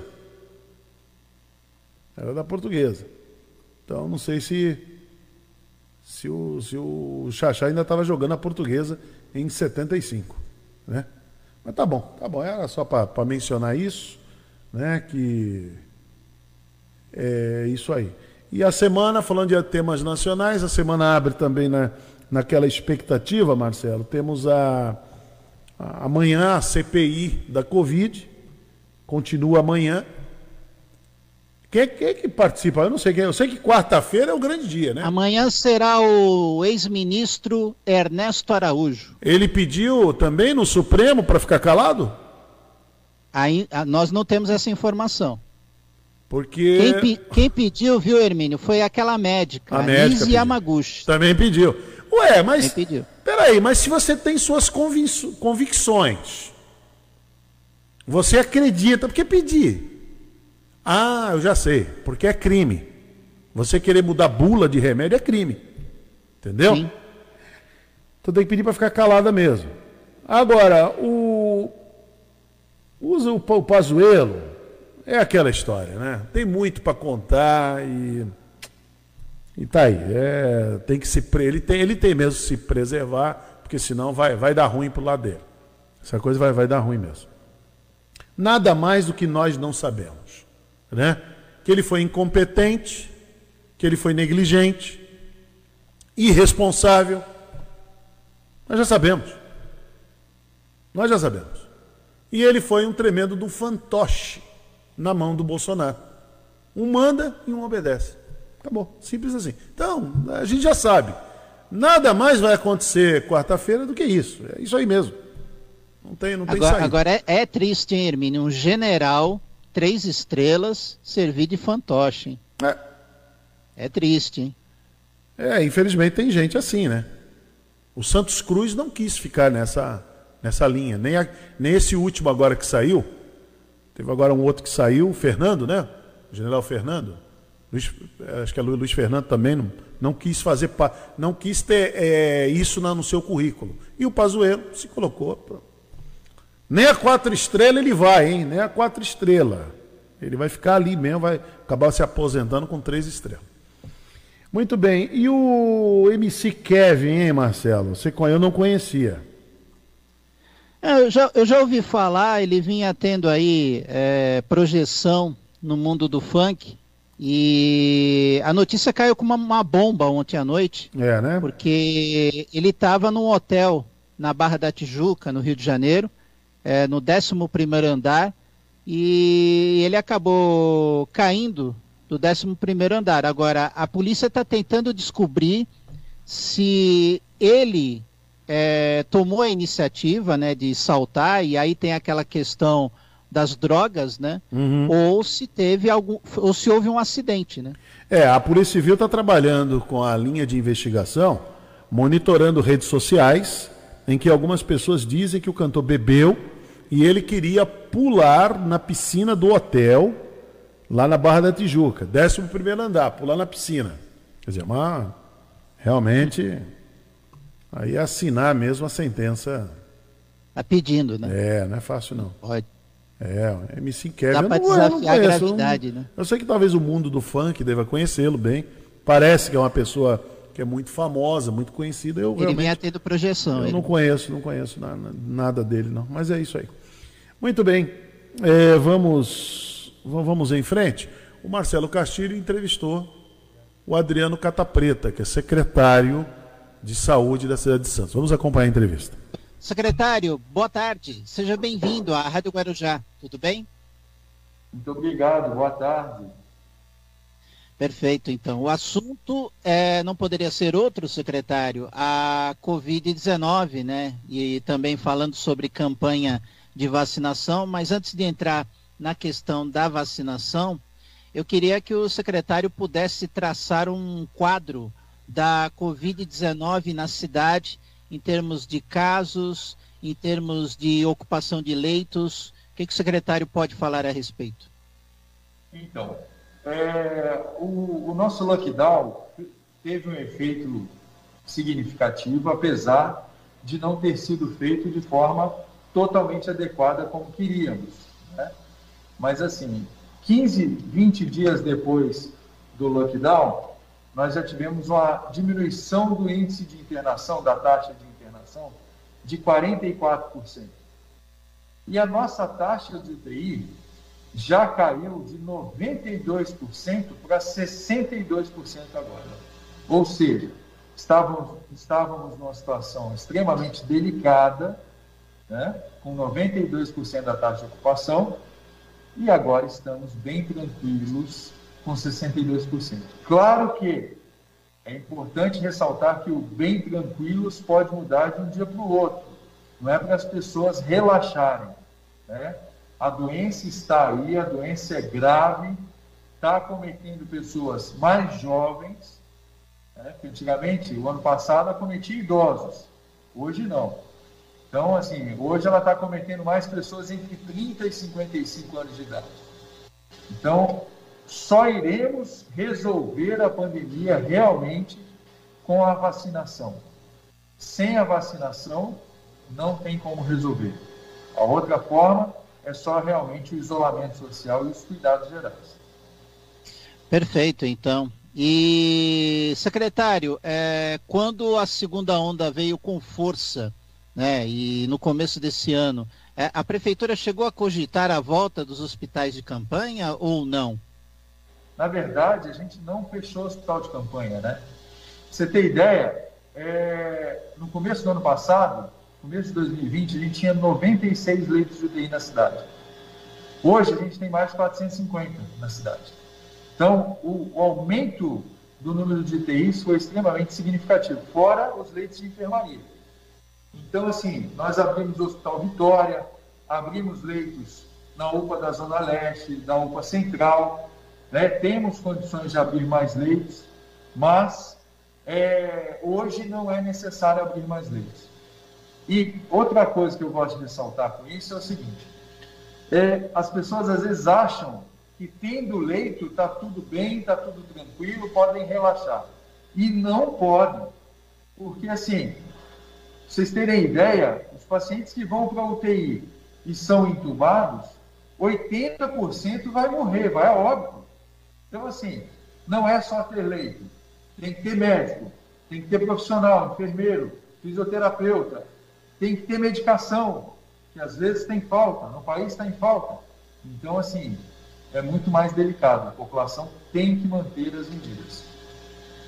Era da portuguesa. Então não sei se se o, se o Xaxá ainda estava jogando a portuguesa em 75. Né? Mas tá bom, tá bom. Era só para mencionar isso, né? Que é isso aí. E a semana, falando de temas nacionais, a semana abre também na, naquela expectativa, Marcelo. Temos a Amanhã a CPI da Covid continua amanhã. Quem, quem é que participa? Eu não sei quem. Eu sei que quarta-feira é o grande dia, né? Amanhã será o ex-ministro Ernesto Araújo. Ele pediu também no Supremo para ficar calado? Aí, nós não temos essa informação. Porque. Quem, pe quem, pediu, viu, Hermínio, foi aquela médica, a médica Lise Yamaguchi. Também pediu. Ué, mas. Pediu. Peraí, mas se você tem suas convicções, você acredita, porque pedir? Ah, eu já sei, porque é crime. Você querer mudar bula de remédio é crime. Entendeu? Sim. Então tem que pedir para ficar calada mesmo. Agora, o. Usa o, o Pazuelo, é aquela história, né? Tem muito para contar e. E tá aí. É, tem que se ele tem ele tem mesmo que se preservar, porque senão vai, vai dar ruim pro lado dele. Essa coisa vai, vai dar ruim mesmo. Nada mais do que nós não sabemos, né? Que ele foi incompetente, que ele foi negligente, irresponsável. Nós já sabemos. Nós já sabemos. E ele foi um tremendo do fantoche na mão do Bolsonaro. Um manda e um obedece. Acabou. Simples assim. Então, a gente já sabe. Nada mais vai acontecer quarta-feira do que isso. É isso aí mesmo. Não tem, não tem agora, saída. Agora é, é triste, hein, Hermínio? Um general, três estrelas, servir de fantoche. Hein? É. É triste, hein? É, infelizmente tem gente assim, né? O Santos Cruz não quis ficar nessa, nessa linha. Nem, a, nem esse último agora que saiu. Teve agora um outro que saiu, o Fernando, né? O general Fernando. Luiz, acho que é Luiz Fernando também não, não quis fazer, não quis ter é, isso no seu currículo. E o Pazuello se colocou. Nem a quatro estrelas ele vai, hein? Nem a quatro estrelas. Ele vai ficar ali mesmo, vai acabar se aposentando com três estrelas. Muito bem. E o MC Kevin, hein, Marcelo? Você, eu não conhecia. É, eu, já, eu já ouvi falar, ele vinha tendo aí é, projeção no mundo do funk. E a notícia caiu como uma, uma bomba ontem à noite. É, né? Porque ele estava num hotel na Barra da Tijuca, no Rio de Janeiro, é, no 11 andar, e ele acabou caindo do 11 andar. Agora, a polícia está tentando descobrir se ele é, tomou a iniciativa né, de saltar, e aí tem aquela questão das drogas, né? Uhum. Ou se teve algum, ou se houve um acidente, né? É, a Polícia Civil está trabalhando com a linha de investigação, monitorando redes sociais, em que algumas pessoas dizem que o cantor bebeu e ele queria pular na piscina do hotel, lá na Barra da Tijuca, décimo primeiro andar, pular na piscina. Quer dizer, mas realmente aí é assinar mesmo a sentença. Tá pedindo, né? É, não é fácil não. Pode. É, MC Kevin. Dá para desafiar a gravidade, né? Eu sei que talvez o mundo do funk deva conhecê-lo bem. Parece que é uma pessoa que é muito famosa, muito conhecida. Eu ele vinha tendo projeção. Eu ele... não conheço, não conheço nada, nada, dele, não. Mas é isso aí. Muito bem. É, vamos, vamos em frente. O Marcelo Castilho entrevistou o Adriano Catapreta, que é secretário de saúde da cidade de Santos. Vamos acompanhar a entrevista. Secretário, boa tarde. Seja bem-vindo à Rádio Guarujá. Tudo bem? Muito obrigado. Boa tarde. Perfeito, então. O assunto é, não poderia ser outro, secretário, a Covid-19, né? E também falando sobre campanha de vacinação, mas antes de entrar na questão da vacinação, eu queria que o secretário pudesse traçar um quadro da Covid-19 na cidade em termos de casos, em termos de ocupação de leitos? O que, que o secretário pode falar a respeito? Então, é, o, o, nosso lockdown teve um efeito significativo, apesar de não ter sido feito de forma totalmente adequada como queríamos. Né? Mas, assim, 15, 20 dias depois do lockdown, nós já tivemos uma diminuição do índice de internação, da taxa de internação, de 44%. E a nossa taxa de UTI já caiu de 92% para 62% agora. Ou seja, estávamos, estávamos numa situação extremamente delicada, né, com 92% da taxa de ocupação, e agora estamos bem tranquilos com 62%. Claro que é importante ressaltar que o bem tranquilos pode mudar de um dia para o outro. Não é para as pessoas relaxarem. Né? A doença está aí, a doença é grave, está cometendo pessoas mais jovens. Né? Antigamente, o ano passado, acometia idosos. Hoje não. Então, assim, hoje ela está cometendo mais pessoas entre 30 e 55 anos de idade. Então, só iremos resolver a pandemia realmente com a vacinação. Sem a vacinação, não tem como resolver. A outra forma é só realmente o isolamento social e os cuidados gerais. Perfeito, então. E, secretário, é, quando a segunda onda veio com força, né, e no começo desse ano, é, a prefeitura chegou a cogitar a volta dos hospitais de campanha ou não? Na verdade, a gente não fechou o hospital de campanha, né? Pra você ter ideia, é, no começo do ano passado, começo de 2020, a gente tinha 96 leitos de UTI na cidade. Hoje a gente tem mais de 450 na cidade. Então, o, o aumento do número de UTIs foi extremamente significativo, fora os leitos de enfermaria. Então, assim, nós abrimos o Hospital Vitória, abrimos leitos na UPA da Zona Leste, na UPA Central, né? Temos condições de abrir mais leitos, mas é, hoje não é necessário abrir mais leitos. E outra coisa que eu gosto de ressaltar com isso é o seguinte: é, as pessoas às vezes acham que tendo leito está tudo bem, está tudo tranquilo, podem relaxar. E não podem, porque assim, vocês terem ideia, os pacientes que vão para a UTI e são entubados, 80% vai morrer, vai a óbito. Então, assim, não é só ter leito, tem que ter médico, tem que ter profissional, enfermeiro, fisioterapeuta, tem que ter medicação, que às vezes tem falta, no país está em falta. Então, assim, é muito mais delicado. A população tem que manter as medidas.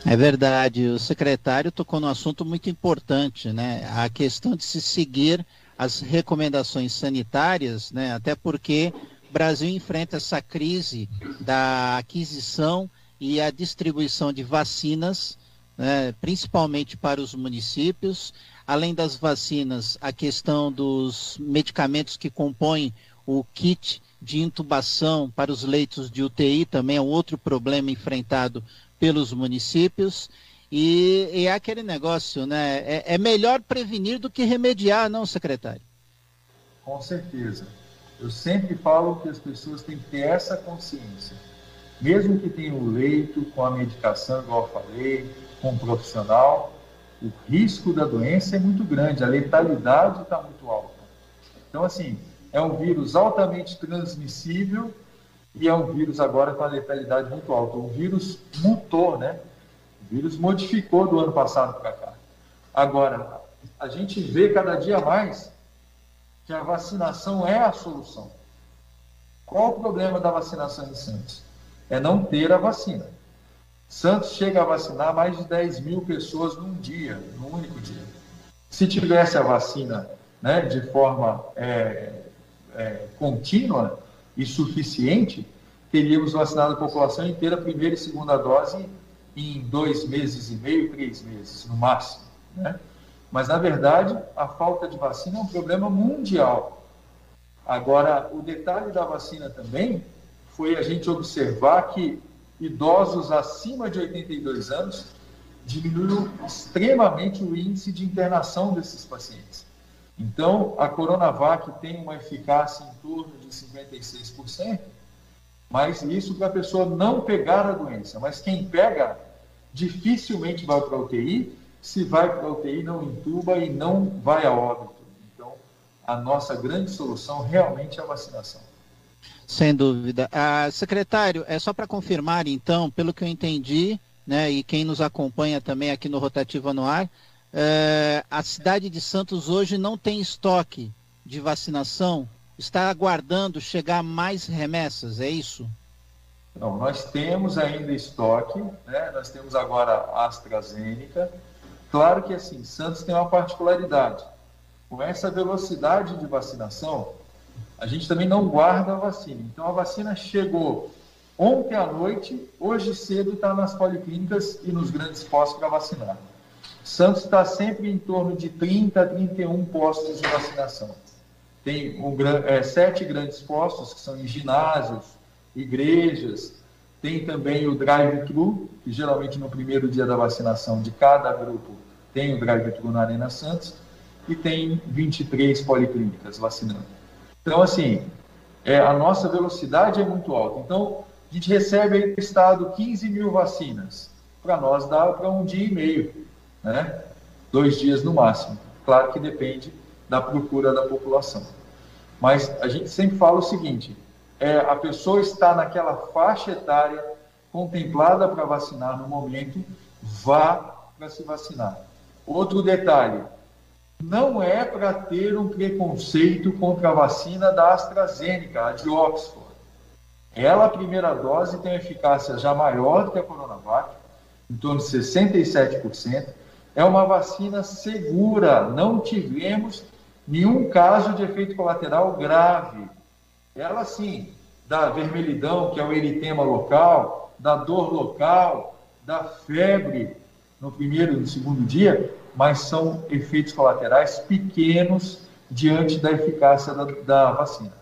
É verdade. O secretário tocou num assunto muito importante, né? A questão de se seguir as recomendações sanitárias, né? Até porque o Brasil enfrenta essa crise da aquisição e a distribuição de vacinas, né, principalmente para os municípios. Além das vacinas, a questão dos medicamentos que compõem o kit de intubação para os leitos de UTI também é outro problema enfrentado pelos municípios. E, e é aquele negócio, né? É, é melhor prevenir do que remediar, não, secretário? Com certeza. Eu sempre falo que as pessoas têm que ter essa consciência. Mesmo que tenham o leito com a medicação, igual eu falei, com um profissional, o risco da doença é muito grande, a letalidade está muito alta. Então, assim, é um vírus altamente transmissível e é um vírus agora com a letalidade muito alta. O vírus mutou, né? O vírus modificou do ano passado para cá. Agora, a gente vê cada dia mais que a vacinação é a solução. Qual o problema da vacinação em Santos? É não ter a vacina. Santos chega a vacinar mais de 10 mil pessoas num dia, num único dia. Se tivesse a vacina né, de forma é, é, contínua e suficiente, teríamos vacinado a população inteira, primeira e segunda dose, em dois meses e meio, três meses, no máximo. Né? Mas, na verdade, a falta de vacina é um problema mundial. Agora, o detalhe da vacina também foi a gente observar que idosos acima de 82 anos diminuiu extremamente o índice de internação desses pacientes. Então, a Coronavac tem uma eficácia em torno de 56%, mas isso para a pessoa não pegar a doença. Mas quem pega, dificilmente vai para a UTI se vai para a UTI, não intuba e não vai a óbito. Então, a nossa grande solução realmente é a vacinação. Sem dúvida. Ah, secretário, é só para confirmar, então, pelo que eu entendi, né, e quem nos acompanha também aqui no Rotativo Anuar, é, a cidade de Santos hoje não tem estoque de vacinação, está aguardando chegar mais remessas, é isso? Não, nós temos ainda estoque, né? nós temos agora a AstraZeneca, Claro que assim, Santos tem uma particularidade. Com essa velocidade de vacinação, a gente também não guarda a vacina. Então a vacina chegou ontem à noite, hoje cedo está nas policlínicas e nos grandes postos para vacinar. Santos está sempre em torno de 30 a 31 postos de vacinação. Tem um, é, sete grandes postos, que são em ginásios, igrejas, tem também o drive-thru, que geralmente no primeiro dia da vacinação de cada grupo tem o drive-thru na Arena Santos, e tem 23 policlínicas vacinando. Então, assim, é, a nossa velocidade é muito alta. Então, a gente recebe aí do Estado 15 mil vacinas. Para nós dá para um dia e meio, né? dois dias no máximo. Claro que depende da procura da população. Mas a gente sempre fala o seguinte: é, a pessoa está naquela faixa etária contemplada para vacinar no momento, vá para se vacinar. Outro detalhe: não é para ter um preconceito contra a vacina da AstraZeneca, a de Oxford. Ela, a primeira dose, tem eficácia já maior do que a Coronavac, em torno de 67%. É uma vacina segura, não tivemos nenhum caso de efeito colateral grave ela sim, da vermelhidão, que é o eritema local, da dor local, da febre no primeiro e no segundo dia, mas são efeitos colaterais pequenos diante da eficácia da, da vacina.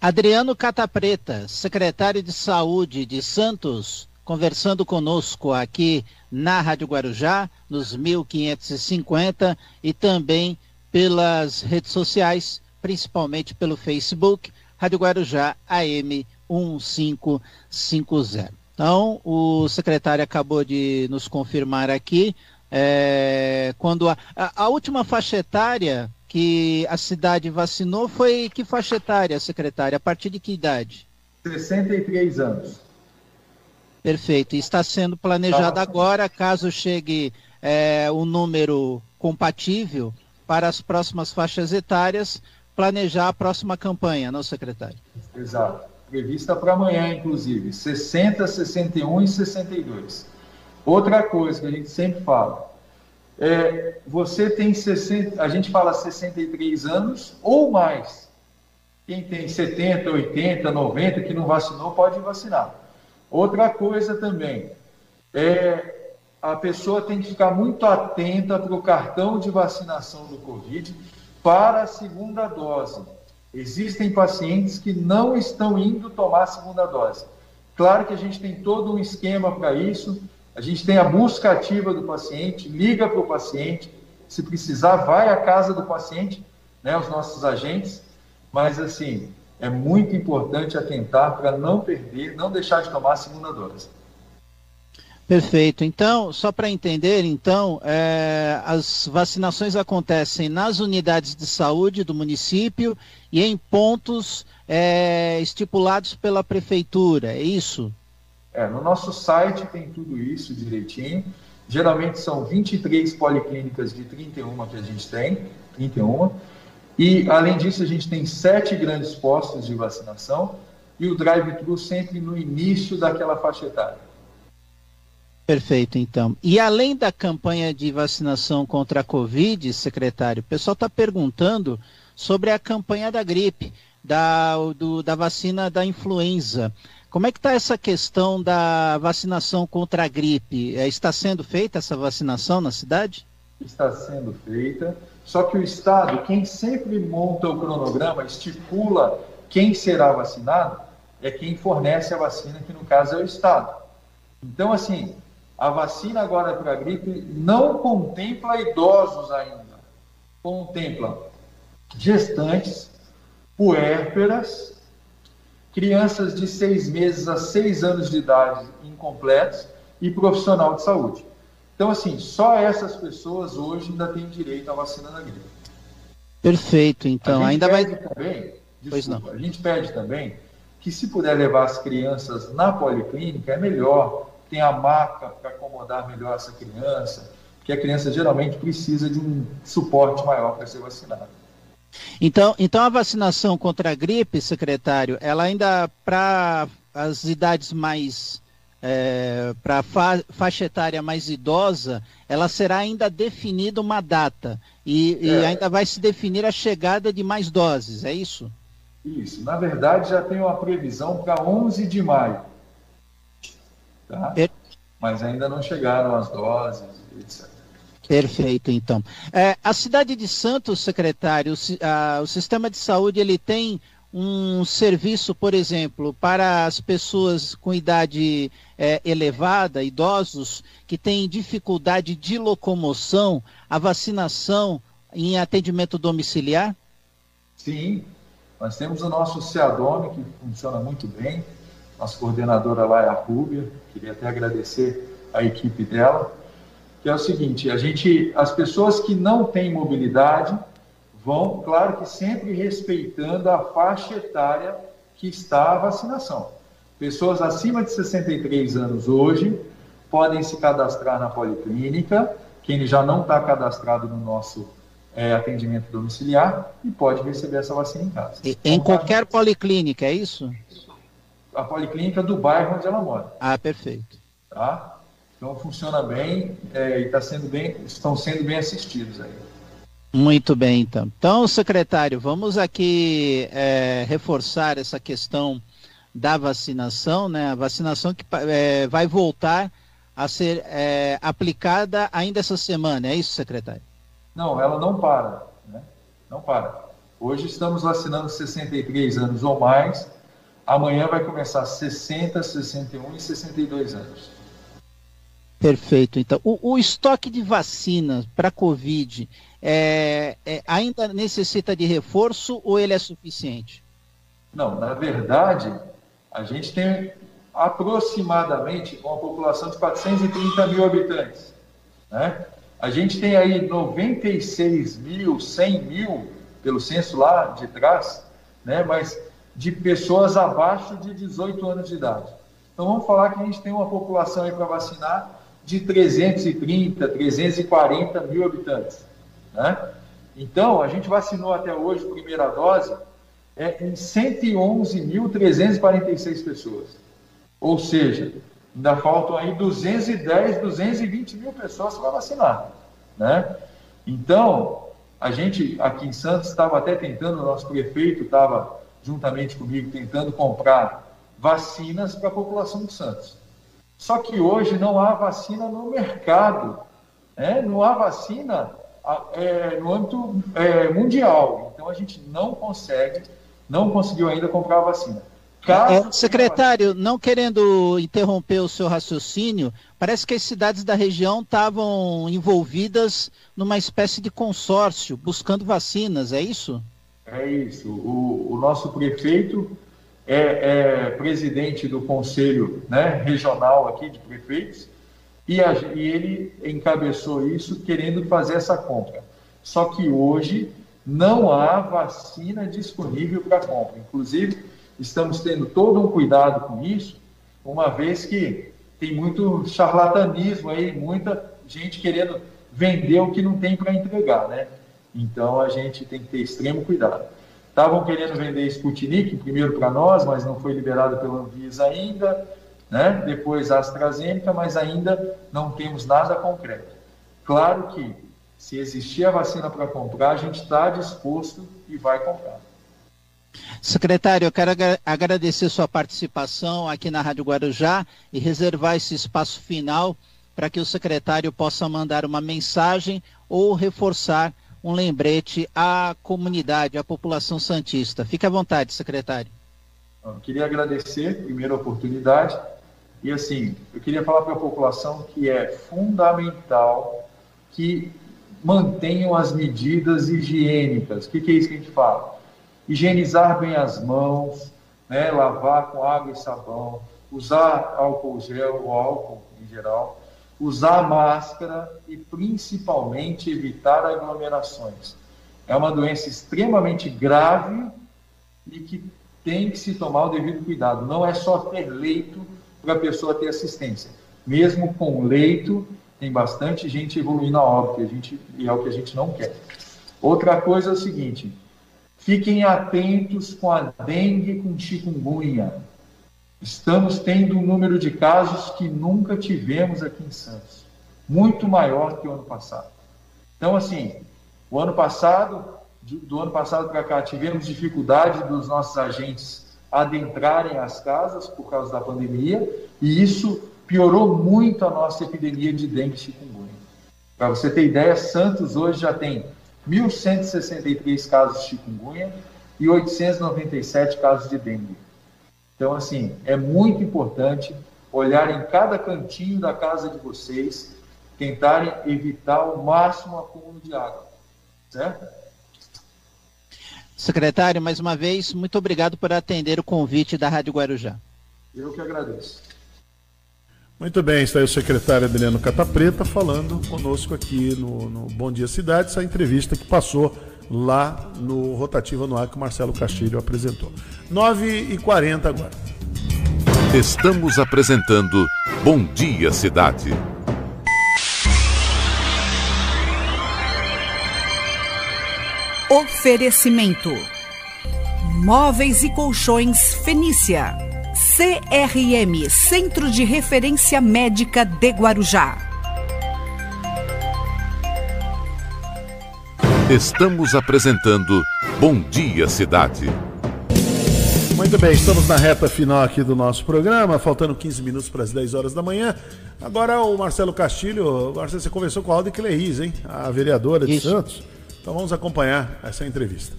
Adriano Catapreta, secretário de Saúde de Santos, conversando conosco aqui na Rádio Guarujá, nos 1550 e também pelas redes sociais principalmente pelo Facebook, Rádio Guarujá AM 1550. Então, o secretário acabou de nos confirmar aqui, é, quando a, a, a, última faixa etária que a cidade vacinou foi que faixa etária, secretária? A partir de que idade? 63 anos. Perfeito. Está sendo planejado tá. agora, caso chegue é, um número compatível para as próximas faixas etárias, planejar a próxima campanha, não, secretário? Exato. Prevista para amanhã, inclusive, 60, 61 e 62. Outra coisa que a gente sempre fala, é, você tem 60, a gente fala 63 anos ou mais. Quem tem 70, 80, 90 que não vacinou pode vacinar. Outra coisa também é a pessoa tem que ficar muito atenta para o cartão de vacinação do Covid para a segunda dose. Existem pacientes que não estão indo tomar a segunda dose. Claro que a gente tem todo um esquema para isso, a gente tem a busca ativa do paciente, liga para o paciente, se precisar, vai à casa do paciente, né, os nossos agentes, mas assim, é muito importante atentar para não perder, não deixar de tomar a segunda dose. Perfeito. Então, só para entender, então, é, as vacinações acontecem nas unidades de saúde do município e em pontos é, estipulados pela prefeitura, é isso? É, no nosso site tem tudo isso direitinho. Geralmente são 23 policlínicas de 31 que a gente tem, 31. E, além disso, a gente tem sete grandes postos de vacinação e o drive-thru sempre no início daquela faixa etária. Perfeito, então. E além da campanha de vacinação contra a Covid, secretário, o pessoal está perguntando sobre a campanha da gripe, da, do, da vacina da influenza. Como é que está essa questão da vacinação contra a gripe? É, está sendo feita essa vacinação na cidade? Está sendo feita, só que o Estado, quem sempre monta o cronograma, estipula quem será vacinado, é quem fornece a vacina, que no caso é o Estado. Então, assim, a vacina agora para a gripe não contempla idosos ainda. Contempla gestantes, puérperas, crianças de seis meses a seis anos de idade incompletos e profissional de saúde. Então, assim, só essas pessoas hoje ainda têm direito à vacina da gripe. Perfeito, então. ainda vai. Também, desculpa, pois não. A gente pede também que, se puder levar as crianças na policlínica, é melhor, tem a maca para acomodar melhor essa criança, porque a criança geralmente precisa de um suporte maior para ser vacinada. Então, então a vacinação contra a gripe, secretário, ela ainda para as idades mais é, para a fa faixa etária mais idosa, ela será ainda definida uma data e, é. e, ainda vai se definir a chegada de mais doses, é isso? Isso. Na verdade, já tem uma previsão para 11 de maio. Tá? Per... Mas ainda não chegaram as doses, etc. Perfeito, então. É, a cidade de Santos, secretário, o, a, o sistema de saúde ele tem um serviço, por exemplo, para as pessoas com idade é, elevada, idosos, que têm dificuldade de locomoção, a vacinação em atendimento domiciliar? Sim, nós temos o nosso CEADOME, que funciona muito bem nossa coordenadora lá é a Rúbia, queria até agradecer a equipe dela, que é o seguinte, a gente, as pessoas que não têm mobilidade vão, claro que sempre respeitando a faixa etária que está a vacinação. Pessoas acima de 63 anos hoje podem se cadastrar na policlínica, quem já não está cadastrado no nosso é, atendimento domiciliar e pode receber essa vacina em casa. Em qualquer policlínica, é isso? A policlínica do bairro onde ela mora. Ah, perfeito. Tá? Então funciona bem é, e tá sendo bem, estão sendo bem assistidos aí. Muito bem, então. Então, secretário, vamos aqui é, reforçar essa questão da vacinação, né? A vacinação que é, vai voltar a ser é, aplicada ainda essa semana, é isso, secretário? Não, ela não para, né? Não para. Hoje estamos vacinando 63 anos ou mais Amanhã vai começar 60, 61 e 62 anos. Perfeito. Então, o, o estoque de vacinas para Covid é, é, ainda necessita de reforço ou ele é suficiente? Não, na verdade, a gente tem aproximadamente uma população de 430 mil habitantes. Né? A gente tem aí 96 mil, 100 mil, pelo censo lá de trás, né? mas de pessoas abaixo de 18 anos de idade. Então vamos falar que a gente tem uma população aí para vacinar de 330, 340 mil habitantes. Né? Então, a gente vacinou até hoje, primeira dose, é, em 111.346 pessoas. Ou seja, ainda faltam aí 210, 220 mil pessoas para vacinar. Né? Então, a gente aqui em Santos estava até tentando, o nosso prefeito estava juntamente comigo, tentando comprar vacinas para a população de Santos. Só que hoje não há vacina no mercado, né? não há vacina é, no âmbito é, mundial. Então a gente não consegue, não conseguiu ainda comprar a vacina. É, secretário, não querendo interromper o seu raciocínio, parece que as cidades da região estavam envolvidas numa espécie de consórcio, buscando vacinas, é isso? É isso. O, o nosso prefeito é, é, presidente do conselho né, regional aqui de prefeitos e, a, e ele encabeçou isso querendo fazer essa compra. Só que hoje não há vacina disponível para compra. Inclusive, estamos tendo todo um cuidado com isso, uma vez que tem muito charlatanismo aí, muita gente querendo vender o que não tem para entregar, né? Então a gente tem que ter extremo cuidado. Estavam querendo vender Sputnik primeiro para nós, mas não foi liberado pela Anvisa ainda, né? Depois a AstraZeneca, mas ainda não temos nada concreto. Claro que se existir a vacina para comprar, a gente está disposto e vai comprar. Secretário, eu quero agradecer sua participação aqui na Rádio Guarujá e reservar esse espaço final para que o secretário possa mandar uma mensagem ou reforçar um lembrete à comunidade, à população santista. Fique à vontade, secretário. Eu queria agradecer, primeira oportunidade, e assim, eu queria falar para a população que é fundamental que mantenham as medidas higiênicas. O que, que é isso que a gente fala? higienizar bem as mãos, né, lavar com água e sabão, usar álcool gel ou álcool em geral, usar máscara e principalmente evitar aglomerações. É uma doença extremamente grave e que tem que se tomar o devido cuidado. Não é só ter leito para a pessoa ter assistência. Mesmo com leito, tem bastante gente evoluindo a óbito, a gente, e é o que a gente não quer. Outra coisa é o seguinte, Fiquem atentos com a dengue com chikungunya. Estamos tendo um número de casos que nunca tivemos aqui em Santos, muito maior que o ano passado. Então, assim, o ano passado, do ano passado para cá, tivemos dificuldade dos nossos agentes adentrarem as casas por causa da pandemia, e isso piorou muito a nossa epidemia de dengue e chikungunya. Para você ter ideia, Santos hoje já tem 1.163 casos de chikungunya e 897 casos de dengue. Então, assim, é muito importante olhar em cada cantinho da casa de vocês, tentarem evitar o máximo acúmulo de água, certo? Secretário, mais uma vez, muito obrigado por atender o convite da Rádio Guarujá. Eu que agradeço. Muito bem, está aí o secretário Adriano Catapreta falando conosco aqui no, no Bom Dia Cidade, essa entrevista que passou lá no Rotativa no Ar que o Marcelo Castilho apresentou. 9h40 agora. Estamos apresentando Bom Dia Cidade. Oferecimento: Móveis e Colchões Fenícia. CRM Centro de Referência Médica de Guarujá. Estamos apresentando Bom Dia Cidade. Muito bem, estamos na reta final aqui do nosso programa, faltando 15 minutos para as 10 horas da manhã. Agora o Marcelo Castilho, Marcelo, você conversou com a Alda Cleris, hein? A vereadora de Isso. Santos. Então vamos acompanhar essa entrevista.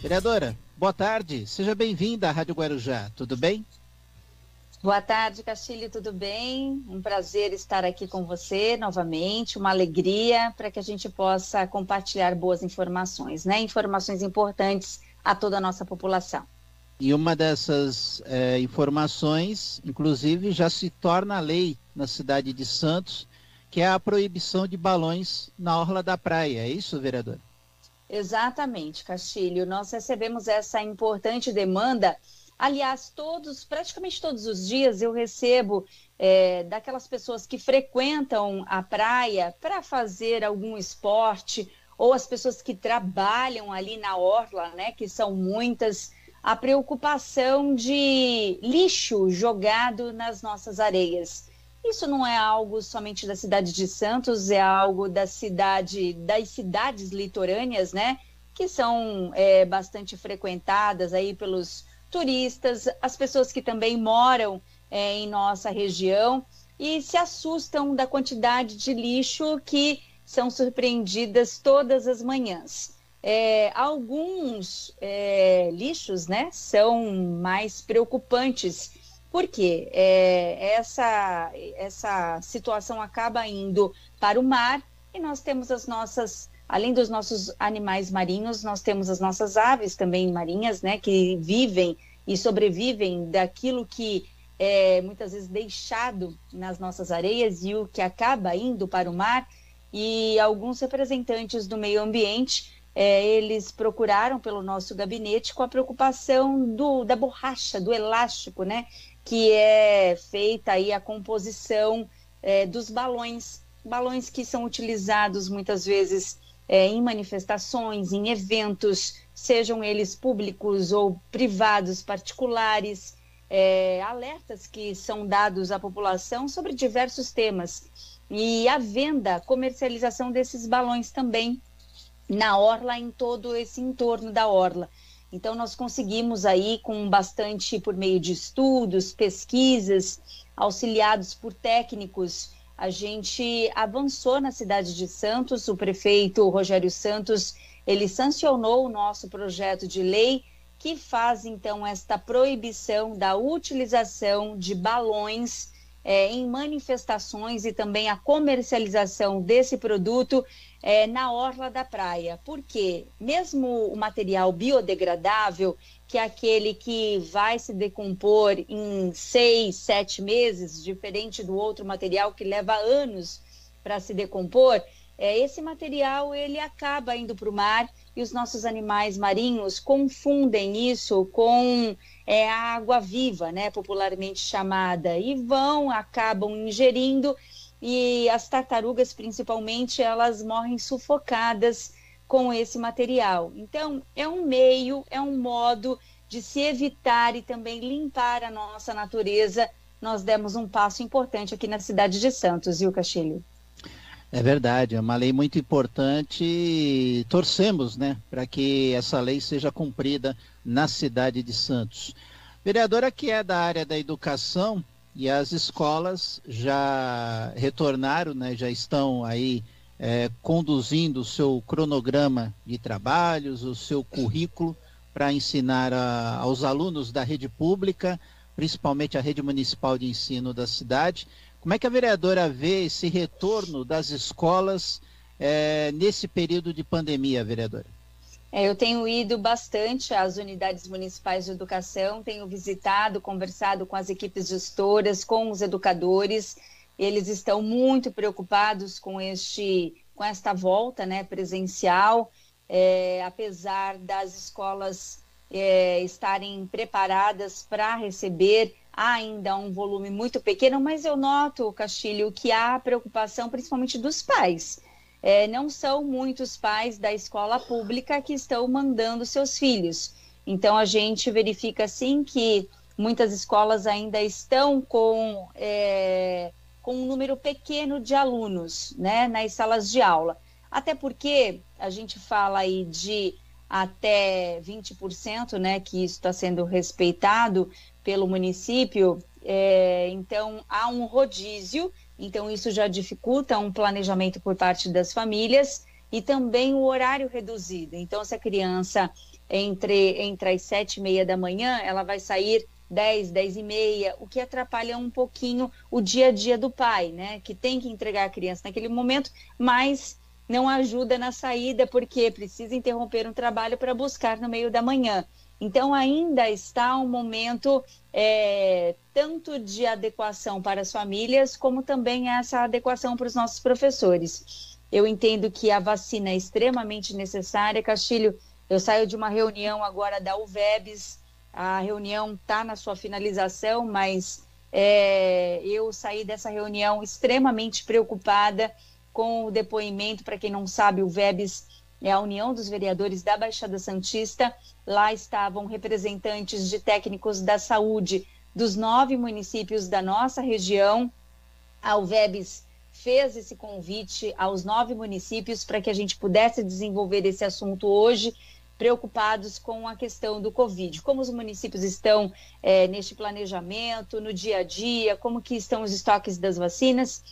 Vereadora, boa tarde, seja bem-vinda à Rádio Guarujá, tudo bem? Boa tarde, Castilho, tudo bem? Um prazer estar aqui com você novamente, uma alegria para que a gente possa compartilhar boas informações, né? Informações importantes a toda a nossa população. E uma dessas é, informações, inclusive, já se torna lei na cidade de Santos, que é a proibição de balões na orla da praia. É isso, vereador? Exatamente, Castilho. Nós recebemos essa importante demanda Aliás, todos, praticamente todos os dias eu recebo é, daquelas pessoas que frequentam a praia para fazer algum esporte, ou as pessoas que trabalham ali na orla, né, que são muitas, a preocupação de lixo jogado nas nossas areias. Isso não é algo somente da cidade de Santos, é algo da cidade, das cidades litorâneas, né? que são é, bastante frequentadas aí pelos turistas, as pessoas que também moram é, em nossa região e se assustam da quantidade de lixo que são surpreendidas todas as manhãs. É, alguns é, lixos né, são mais preocupantes, porque é, essa, essa situação acaba indo para o mar e nós temos as nossas, além dos nossos animais marinhos, nós temos as nossas aves também marinhas, né, que vivem e sobrevivem daquilo que é muitas vezes deixado nas nossas areias e o que acaba indo para o mar. E alguns representantes do meio ambiente é, eles procuraram pelo nosso gabinete com a preocupação do, da borracha, do elástico, né? Que é feita aí a composição é, dos balões, balões que são utilizados muitas vezes é, em manifestações, em eventos, sejam eles públicos ou privados, particulares, é, alertas que são dados à população sobre diversos temas. E a venda, comercialização desses balões também na orla, em todo esse entorno da orla. Então, nós conseguimos aí, com bastante, por meio de estudos, pesquisas, auxiliados por técnicos, a gente avançou na cidade de Santos. O prefeito Rogério Santos, ele sancionou o nosso projeto de lei que faz, então, esta proibição da utilização de balões é, em manifestações e também a comercialização desse produto é, na orla da praia. Porque mesmo o material biodegradável, que é aquele que vai se decompor em seis, sete meses, diferente do outro material que leva anos para se decompor, é, esse material ele acaba indo para o mar e os nossos animais marinhos confundem isso com é, a água viva, né, popularmente chamada, e vão, acabam ingerindo e as tartarugas, principalmente, elas morrem sufocadas com esse material. Então, é um meio, é um modo de se evitar e também limpar a nossa natureza. Nós demos um passo importante aqui na cidade de Santos, viu, Castilho? É verdade, é uma lei muito importante e torcemos, né, para que essa lei seja cumprida na cidade de Santos. Vereadora que é da área da educação, e as escolas já retornaram, né, já estão aí é, conduzindo o seu cronograma de trabalhos, o seu currículo para ensinar a, aos alunos da rede pública, principalmente a rede municipal de ensino da cidade. Como é que a vereadora vê esse retorno das escolas é, nesse período de pandemia, vereadora? É, eu tenho ido bastante às unidades municipais de educação, tenho visitado, conversado com as equipes gestoras, com os educadores. Eles estão muito preocupados com este, com esta volta, né, presencial, é, apesar das escolas é, estarem preparadas para receber ainda um volume muito pequeno, mas eu noto, Castilho, que há preocupação, principalmente dos pais é, não são muitos pais da escola pública que estão mandando seus filhos. Então, a gente verifica, sim, que muitas escolas ainda estão com, é, com um número pequeno de alunos né, nas salas de aula. Até porque a gente fala aí de até 20%, né, que isso está sendo respeitado pelo município, é, então há um rodízio então, isso já dificulta um planejamento por parte das famílias e também o horário reduzido. Então, se a criança entre, entre as sete e meia da manhã, ela vai sair dez, dez e meia, o que atrapalha um pouquinho o dia a dia do pai, né? Que tem que entregar a criança naquele momento, mas não ajuda na saída porque precisa interromper um trabalho para buscar no meio da manhã. Então, ainda está um momento é, tanto de adequação para as famílias, como também essa adequação para os nossos professores. Eu entendo que a vacina é extremamente necessária. Castilho, eu saio de uma reunião agora da UVEBS, a reunião está na sua finalização, mas é, eu saí dessa reunião extremamente preocupada com o depoimento. Para quem não sabe, o VEBS é a União dos Vereadores da Baixada Santista. Lá estavam representantes de técnicos da saúde dos nove municípios da nossa região. A UVEBS fez esse convite aos nove municípios para que a gente pudesse desenvolver esse assunto hoje, preocupados com a questão do Covid. Como os municípios estão é, neste planejamento, no dia a dia, como que estão os estoques das vacinas.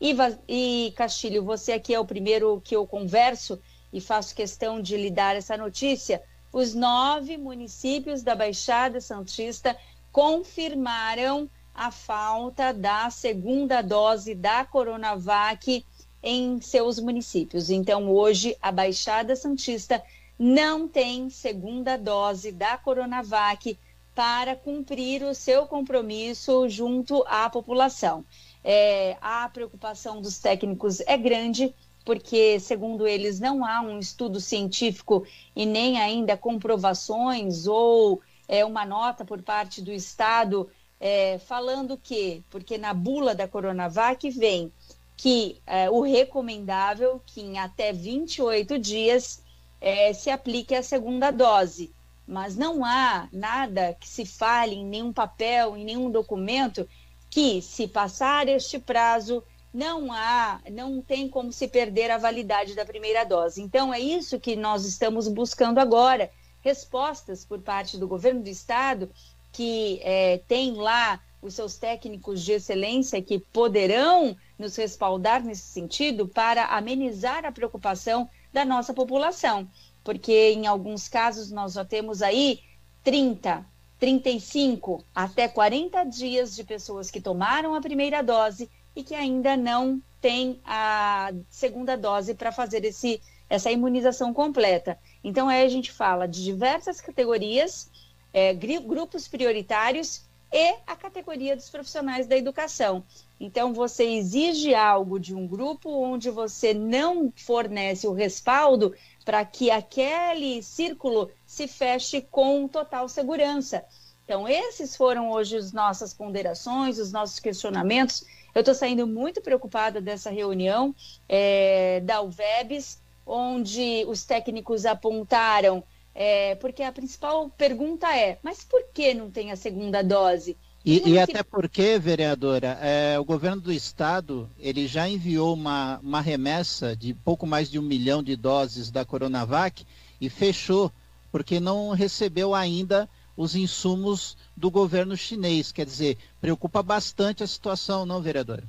E, e Castilho, você aqui é o primeiro que eu converso e faço questão de lhe dar essa notícia. Os nove municípios da Baixada Santista confirmaram a falta da segunda dose da Coronavac em seus municípios. Então, hoje, a Baixada Santista não tem segunda dose da Coronavac para cumprir o seu compromisso junto à população. É, a preocupação dos técnicos é grande, porque, segundo eles, não há um estudo científico e nem ainda comprovações ou é, uma nota por parte do Estado é, falando que, porque na bula da Coronavac vem que é, o recomendável que em até 28 dias é, se aplique a segunda dose. Mas não há nada que se fale em nenhum papel, em nenhum documento, que se passar este prazo, não há, não tem como se perder a validade da primeira dose. Então, é isso que nós estamos buscando agora: respostas por parte do governo do estado que é, tem lá os seus técnicos de excelência que poderão nos respaldar nesse sentido para amenizar a preocupação da nossa população. Porque em alguns casos nós já temos aí 30, 35 até 40 dias de pessoas que tomaram a primeira dose e que ainda não têm a segunda dose para fazer esse, essa imunização completa. Então, aí a gente fala de diversas categorias é, grupos prioritários e a categoria dos profissionais da educação. Então, você exige algo de um grupo onde você não fornece o respaldo para que aquele círculo se feche com total segurança. Então, esses foram hoje as nossas ponderações, os nossos questionamentos. Eu estou saindo muito preocupada dessa reunião é, da UVEBS, onde os técnicos apontaram é, porque a principal pergunta é: mas por que não tem a segunda dose? E, e até porque, vereadora, é, o governo do estado ele já enviou uma, uma remessa de pouco mais de um milhão de doses da Coronavac e fechou, porque não recebeu ainda os insumos do governo chinês. Quer dizer, preocupa bastante a situação, não, vereadora?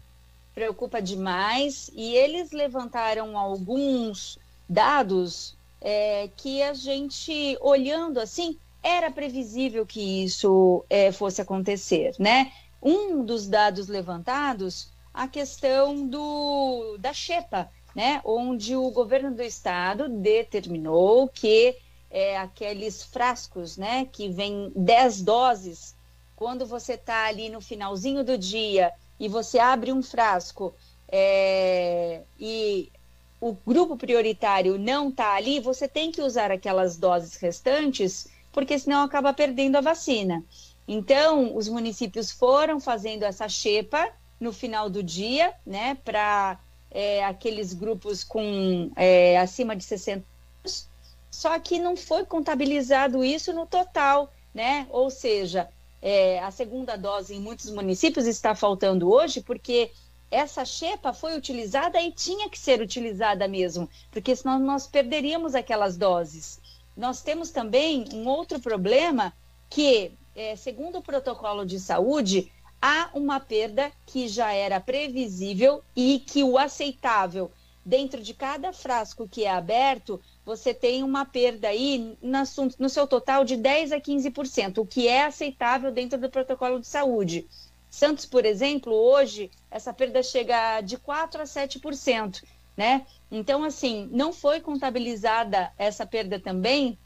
Preocupa demais. E eles levantaram alguns dados é, que a gente, olhando assim, era previsível que isso é, fosse acontecer, né? Um dos dados levantados, a questão do, da Xepa, né? Onde o governo do estado determinou que é, aqueles frascos, né? Que vem 10 doses, quando você está ali no finalzinho do dia e você abre um frasco é, e o grupo prioritário não está ali, você tem que usar aquelas doses restantes, porque senão acaba perdendo a vacina. Então, os municípios foram fazendo essa xepa no final do dia, né, para é, aqueles grupos com é, acima de 60 anos, só que não foi contabilizado isso no total, né? Ou seja, é, a segunda dose em muitos municípios está faltando hoje, porque essa xepa foi utilizada e tinha que ser utilizada mesmo, porque senão nós perderíamos aquelas doses. Nós temos também um outro problema que, é, segundo o protocolo de saúde, há uma perda que já era previsível e que o aceitável dentro de cada frasco que é aberto, você tem uma perda aí no seu total de 10 a 15%, o que é aceitável dentro do protocolo de saúde. Santos, por exemplo, hoje essa perda chega de 4 a 7%, né? Então, assim, não foi contabilizada essa perda também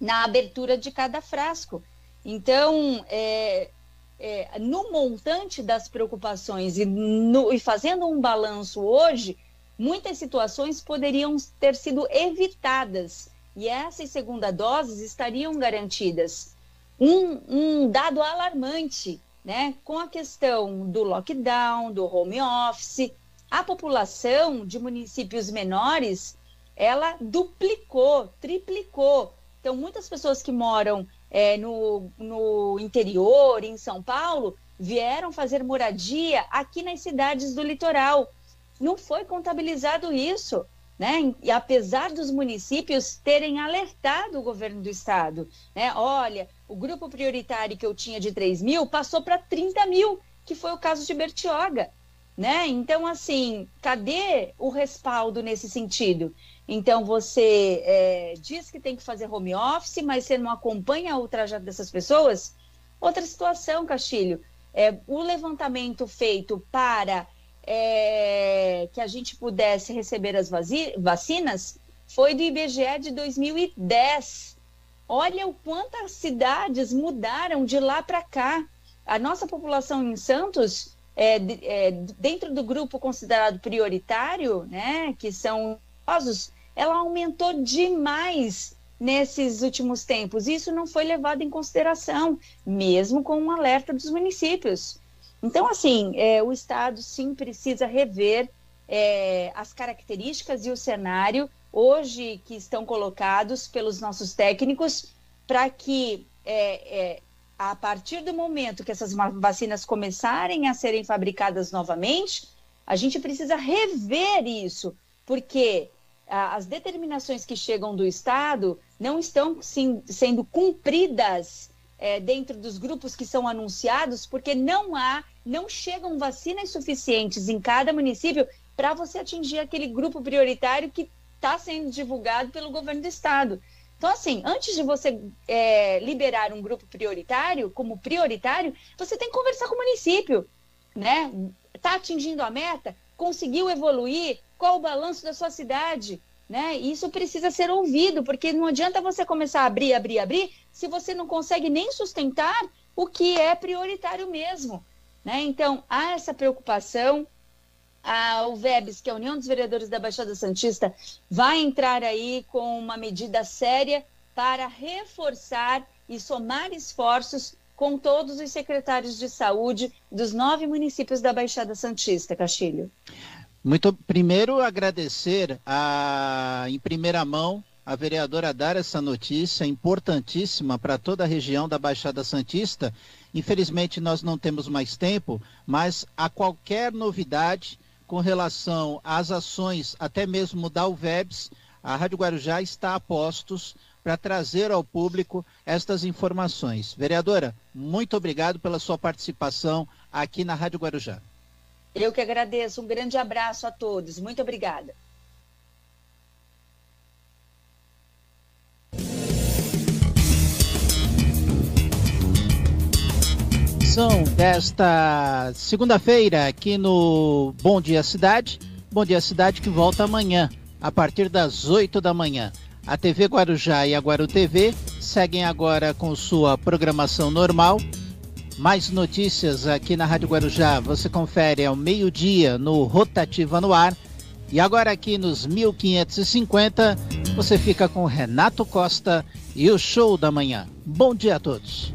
na abertura de cada frasco. Então, é, é, no montante das preocupações e, no, e fazendo um balanço hoje, muitas situações poderiam ter sido evitadas e essas segunda doses estariam garantidas. Um, um dado alarmante né, com a questão do lockdown, do home office, a população de municípios menores, ela duplicou, triplicou. Então, muitas pessoas que moram é, no, no interior, em São Paulo, vieram fazer moradia aqui nas cidades do litoral. não foi contabilizado isso. Né? E apesar dos municípios terem alertado o governo do estado, né? Olha, o grupo prioritário que eu tinha de 3 mil passou para 30 mil, que foi o caso de Bertioga, né? Então, assim, cadê o respaldo nesse sentido? Então, você é, diz que tem que fazer home office, mas você não acompanha o trajeto dessas pessoas? Outra situação, Castilho, é, o levantamento feito para é, que a gente pudesse receber as vacinas foi do IBGE de 2010. Olha o quanto as cidades mudaram de lá para cá. A nossa população em Santos, é, é, dentro do grupo considerado prioritário, né, que são idosos, ela aumentou demais nesses últimos tempos. Isso não foi levado em consideração, mesmo com um alerta dos municípios. Então, assim, é, o Estado sim precisa rever é, as características e o cenário hoje que estão colocados pelos nossos técnicos para que é, é, a partir do momento que essas vacinas começarem a serem fabricadas novamente, a gente precisa rever isso, porque as determinações que chegam do Estado não estão sim, sendo cumpridas é, dentro dos grupos que são anunciados, porque não há não chegam vacinas suficientes em cada município para você atingir aquele grupo prioritário que está sendo divulgado pelo governo do estado. Então, assim, antes de você é, liberar um grupo prioritário, como prioritário, você tem que conversar com o município, né? Está atingindo a meta? Conseguiu evoluir? Qual o balanço da sua cidade? Né? Isso precisa ser ouvido, porque não adianta você começar a abrir, abrir, abrir, se você não consegue nem sustentar o que é prioritário mesmo. Né? Então, há essa preocupação. A UVEBS, que é a União dos Vereadores da Baixada Santista, vai entrar aí com uma medida séria para reforçar e somar esforços com todos os secretários de saúde dos nove municípios da Baixada Santista, Castilho. Muito primeiro agradecer a, em primeira mão a vereadora dar essa notícia importantíssima para toda a região da Baixada Santista Infelizmente, nós não temos mais tempo, mas a qualquer novidade com relação às ações, até mesmo da UVEBS, a Rádio Guarujá está a postos para trazer ao público estas informações. Vereadora, muito obrigado pela sua participação aqui na Rádio Guarujá. Eu que agradeço. Um grande abraço a todos. Muito obrigada. Edição desta segunda-feira aqui no Bom Dia Cidade. Bom Dia Cidade que volta amanhã, a partir das 8 da manhã. A TV Guarujá e a Guaru TV seguem agora com sua programação normal. Mais notícias aqui na Rádio Guarujá você confere ao meio-dia no Rotativa no Ar. E agora aqui nos 1550 você fica com Renato Costa e o Show da Manhã. Bom dia a todos.